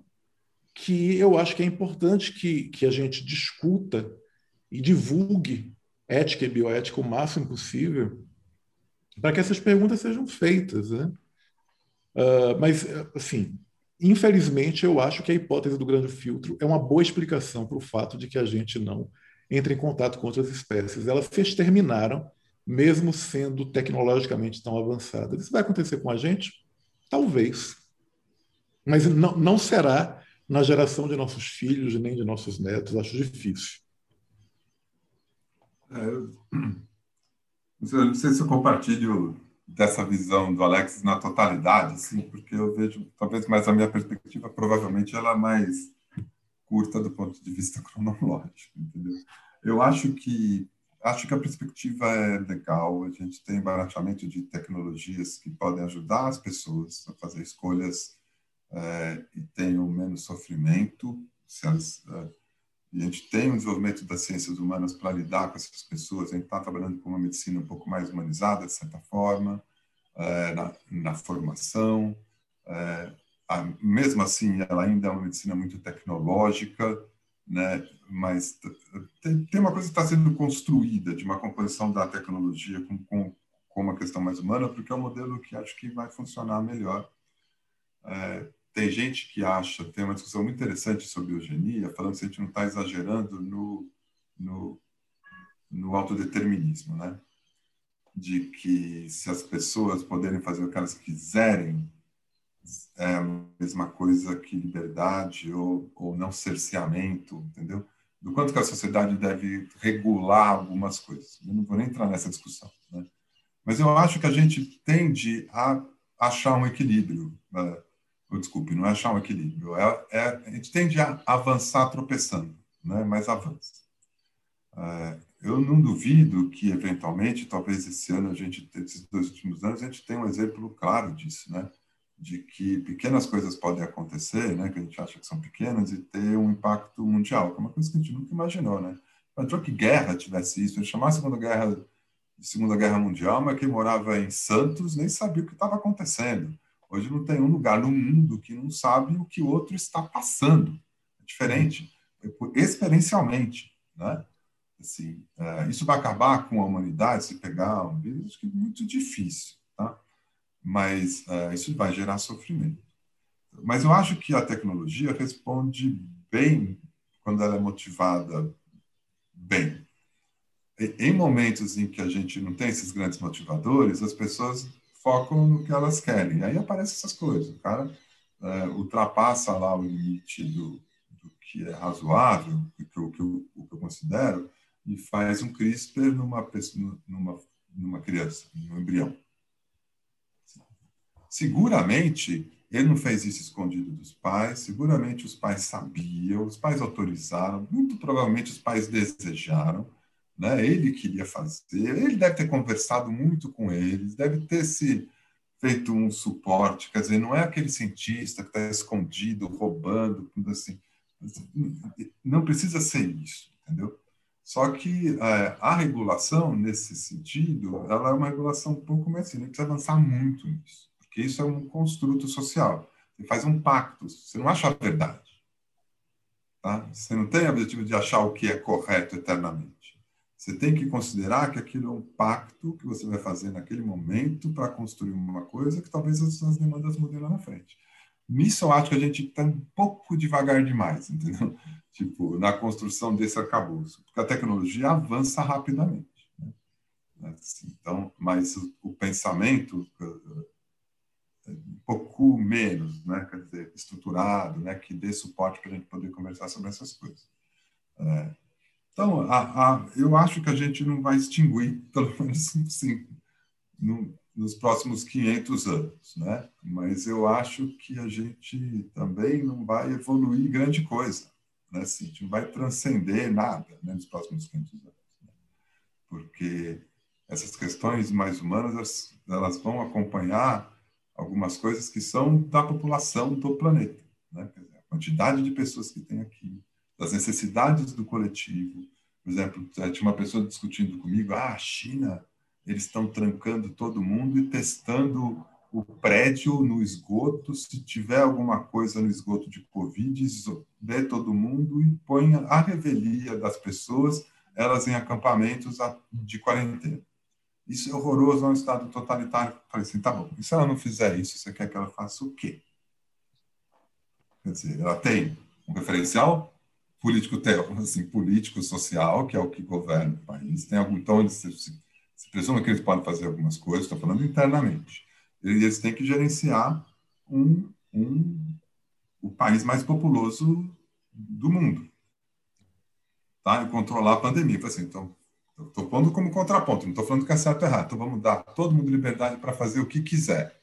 que eu acho que é importante que, que a gente discuta e divulgue ética e bioética o máximo possível, para que essas perguntas sejam feitas. Né? Uh, mas, assim, Infelizmente, eu acho que a hipótese do grande filtro é uma boa explicação para o fato de que a gente não entra em contato com outras espécies. Elas se exterminaram, mesmo sendo tecnologicamente tão avançadas. Isso vai acontecer com a gente? Talvez. Mas não, não será na geração de nossos filhos nem de nossos netos. Acho difícil. É, eu <clears throat> não sei se eu compartilho dessa visão do Alex na totalidade, assim, porque eu vejo, talvez mais a minha perspectiva, provavelmente ela é mais curta do ponto de vista <laughs> cronológico, entendeu? Eu acho que acho que a perspectiva é legal. A gente tem barateamento de tecnologias que podem ajudar as pessoas a fazer escolhas é, e tenham menos sofrimento. Elas, é, a gente tem o desenvolvimento das ciências humanas para lidar com essas pessoas. A gente está trabalhando com uma medicina um pouco mais humanizada, de certa forma, é, na, na, formação. É, a, mesmo assim, ela ainda é uma medicina muito tecnológica, né? mas tem, tem uma coisa que está sendo construída de uma composição da tecnologia com, com, com, uma questão mais humana, porque é um modelo que acho que vai funcionar melhor. É, tem gente que acha, tem uma discussão muito interessante sobre eugenia, falando se a gente não está exagerando no, no, no autodeterminismo, né? De que se as pessoas poderem fazer o que elas quiserem, é a mesma coisa que liberdade ou, ou não cerceamento, entendeu? Do quanto que a sociedade deve regular algumas coisas. Eu não vou nem entrar nessa discussão, né? Mas eu acho que a gente tende a achar um equilíbrio. Né? Desculpe, não é achar um equilíbrio, é, é, a gente tende a avançar tropeçando, né? mas avança. É, eu não duvido que, eventualmente, talvez esse ano, a gente, esses dois últimos anos, a gente tenha um exemplo claro disso, né? de que pequenas coisas podem acontecer, né? que a gente acha que são pequenas, e ter um impacto mundial, que é uma coisa que a gente nunca imaginou. Né? Imaginou que guerra tivesse isso, chamar a Segunda Guerra de Segunda Guerra Mundial, mas quem morava em Santos nem sabia o que estava acontecendo Hoje não tem um lugar no mundo que não sabe o que o outro está passando. É diferente, experiencialmente, né? Assim, é, isso vai acabar com a humanidade se pegar um vírus que é muito difícil, tá? Mas é, isso vai gerar sofrimento. Mas eu acho que a tecnologia responde bem quando ela é motivada bem. Em momentos em que a gente não tem esses grandes motivadores, as pessoas focam no que elas querem. Aí aparecem essas coisas. O cara é, ultrapassa lá o limite do, do que é razoável, o que, eu, que, eu, que eu considero, e faz um CRISPR numa, numa, numa criança, num embrião. Seguramente, ele não fez isso escondido dos pais, seguramente os pais sabiam, os pais autorizaram, muito provavelmente os pais desejaram, né? Ele queria fazer, ele deve ter conversado muito com eles, deve ter se feito um suporte, quer dizer, não é aquele cientista que está escondido, roubando, assim. Não precisa ser isso, entendeu? Só que é, a regulação, nesse sentido, ela é uma regulação um pouco mais assim, precisa avançar muito nisso, porque isso é um construto social. Você faz um pacto, você não acha a verdade. Tá? Você não tem o objetivo de achar o que é correto eternamente. Você tem que considerar que aquilo é um pacto que você vai fazer naquele momento para construir uma coisa que talvez as, as demandas mudem lá na frente. Nisso eu acho que a gente está um pouco devagar demais, entendeu? <laughs> Tipo, na construção desse arcabouço, porque a tecnologia avança rapidamente. Né? Assim, então, mas o, o pensamento é um pouco menos, né? Quer dizer, estruturado, né? Que dê suporte para a gente poder conversar sobre essas coisas. É, então, a, a, eu acho que a gente não vai extinguir, <laughs> pelo menos assim, no, nos próximos 500 anos, né? Mas eu acho que a gente também não vai evoluir grande coisa, né? Assim, a gente não vai transcender nada né, nos próximos 500 anos. Né? Porque essas questões mais humanas, elas, elas vão acompanhar algumas coisas que são da população do planeta, né? A quantidade de pessoas que tem aqui, das necessidades do coletivo. Por exemplo, tinha uma pessoa discutindo comigo, ah, a China, eles estão trancando todo mundo e testando o prédio no esgoto, se tiver alguma coisa no esgoto de Covid, vê todo mundo e põe a revelia das pessoas, elas em acampamentos de quarentena. Isso é horroroso, é um Estado totalitário. Falei assim, tá bom, e se ela não fizer isso, você quer que ela faça o quê? Quer dizer, ela tem um referencial político, assim, político, social, que é o que governa o país. Tem algum, então, eles se, se presume que eles podem fazer algumas coisas, estou falando internamente eles têm que gerenciar um, um, o país mais populoso do mundo. Tá? E controlar a pandemia. Assim, então, estou pondo como contraponto, não estou falando que é certo ou errado. Então, vamos dar todo mundo liberdade para fazer o que quiser.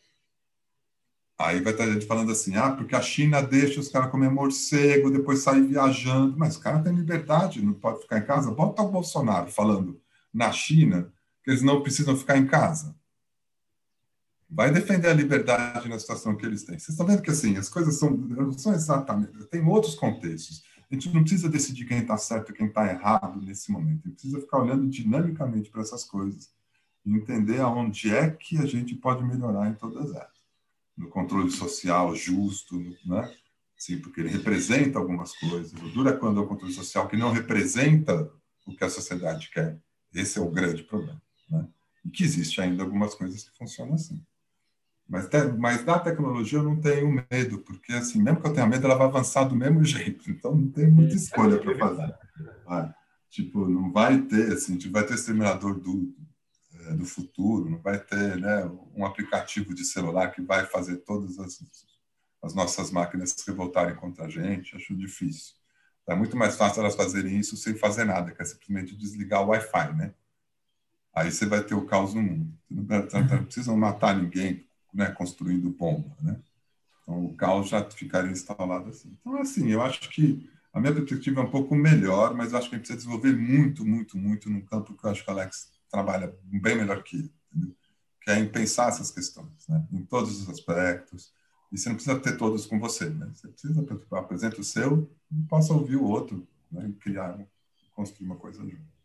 Aí vai ter gente falando assim, ah, porque a China deixa os caras comer morcego, depois sair viajando. Mas os caras têm liberdade, não pode ficar em casa. Bota o Bolsonaro falando na China que eles não precisam ficar em casa vai defender a liberdade na situação que eles têm. Vocês estão vendo que assim as coisas são, não são exatamente, tem outros contextos. A gente não precisa decidir quem está certo e quem está errado nesse momento. A gente precisa ficar olhando dinamicamente para essas coisas e entender aonde é que a gente pode melhorar em todas elas. No controle social justo, né? Sim, porque ele representa algumas coisas. O dura é quando é o controle social que não representa o que a sociedade quer. Esse é o grande problema. Né? E que existe ainda algumas coisas que funcionam assim. Mas, te, mas da tecnologia eu não tenho medo, porque assim, mesmo que eu tenha medo, ela vai avançar do mesmo jeito. Então não tem muita escolha para fazer. Vai. Tipo, não vai ter, assim, vai ter exterminador do, é, do futuro, não vai ter né, um aplicativo de celular que vai fazer todas as, as nossas máquinas se revoltarem contra a gente. Acho difícil. É muito mais fácil elas fazerem isso sem fazer nada, que é simplesmente desligar o Wi-Fi, né? Aí você vai ter o caos no mundo. Não precisam matar ninguém, né, construindo bomba, né? Então, o caos já ficaria instalado assim. Então, assim, eu acho que a minha perspectiva é um pouco melhor, mas eu acho que a gente precisa desenvolver muito, muito, muito num campo que eu acho que o Alex trabalha bem melhor que ele, que é em pensar essas questões, né? em todos os aspectos. E você não precisa ter todos com você, né? Você precisa apresentar o seu e possa ouvir o outro, né? criar, construir uma coisa junto.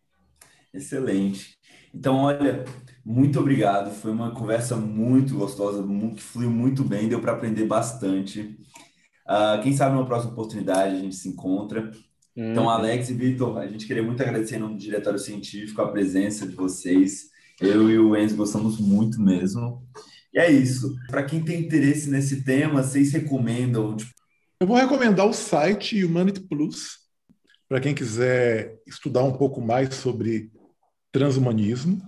Excelente. Então, olha, muito obrigado. Foi uma conversa muito gostosa, que fluiu muito bem, deu para aprender bastante. Uh, quem sabe numa próxima oportunidade a gente se encontra. Hum. Então, Alex e Vitor, a gente queria muito agradecer em nome do Diretório Científico a presença de vocês. Eu e o Enzo gostamos muito mesmo. E é isso. Para quem tem interesse nesse tema, vocês recomendam? Tipo... Eu vou recomendar o site Humanity Plus, para quem quiser estudar um pouco mais sobre transhumanismo,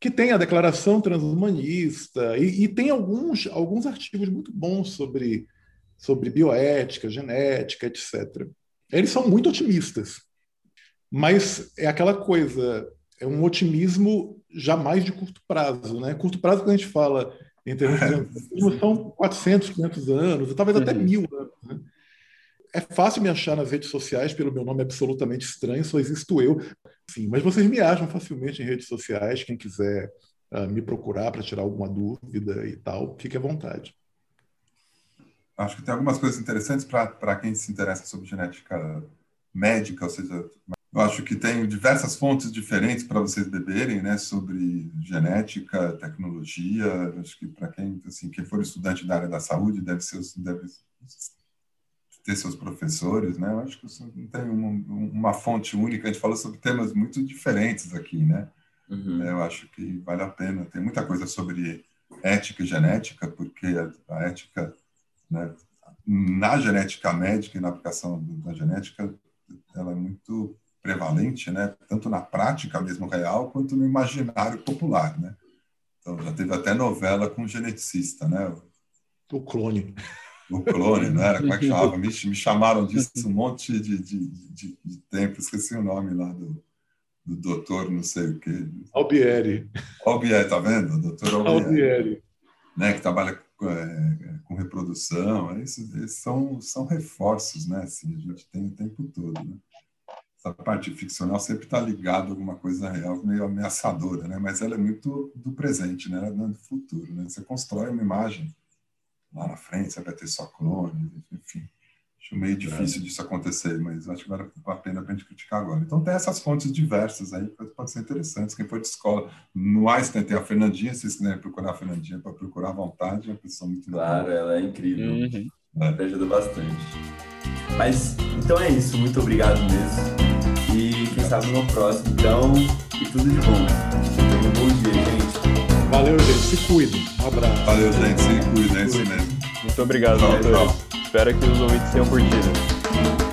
que tem a declaração transhumanista e, e, tem alguns, alguns artigos muito bons sobre, sobre bioética, genética, etc. Eles são muito otimistas, mas é aquela coisa, é um otimismo jamais de curto prazo. Né? Curto prazo, quando a gente fala em termos de <laughs> são 400, 500 anos, talvez até uhum. mil anos. Né? É fácil me achar nas redes sociais pelo meu nome absolutamente estranho, só existo eu. Sim, mas vocês me acham facilmente em redes sociais. Quem quiser uh, me procurar para tirar alguma dúvida e tal, fique à vontade. Acho que tem algumas coisas interessantes para quem se interessa sobre genética médica, ou seja, eu acho que tem diversas fontes diferentes para vocês beberem, né, sobre genética, tecnologia. Acho que para quem, assim, quem for estudante da área da saúde deve ser, deve ter seus professores, né? Eu acho que não tem uma, uma, fonte única. A gente falou sobre temas muito diferentes aqui, né? Uhum. Eu acho que vale a pena. Tem muita coisa sobre ética e genética, porque a, a ética, né, na genética médica e na aplicação da genética, ela é muito prevalente, né? Tanto na prática mesmo real, quanto no imaginário popular, né? Então já teve até novela com geneticista, né? O clone o clone, não era? Como é que <laughs> chamava? Me, me chamaram disso um monte de, de, de, de, tempo, esqueci o nome lá do, do doutor, não sei o quê. Albieri. Albieri, tá vendo? Doutor Albieri. Albieri. Né, que trabalha é, com reprodução. Esses, esses, são, são reforços, né? Assim, a gente tem o tempo todo, né? Essa parte ficcional sempre está ligada a alguma coisa real, meio ameaçadora, né? Mas ela é muito do presente, né? Ela é do futuro, né? Você constrói uma imagem lá na frente, você vai ter só clones, enfim. Acho meio difícil disso acontecer, mas acho que vale a pena a gente criticar agora. Então tem essas fontes diversas aí, pode ser interessante. Quem for de escola, no Einstein tem a Fernandinha, se vocês quiserem procurar a Fernandinha para procurar à vontade, é uma pessoa muito Claro, legal. ela é incrível. Uhum. É. Ajuda bastante. Mas então é isso, muito obrigado mesmo. E quem sabe no próximo, então, e tudo de bom. Um bom dia, gente. Valeu, gente. Se cuidem. Um abraço. Valeu, gente. Se cuidem, é isso mesmo. Muito obrigado, doutor. Espero que os ouvintes tenham curtido.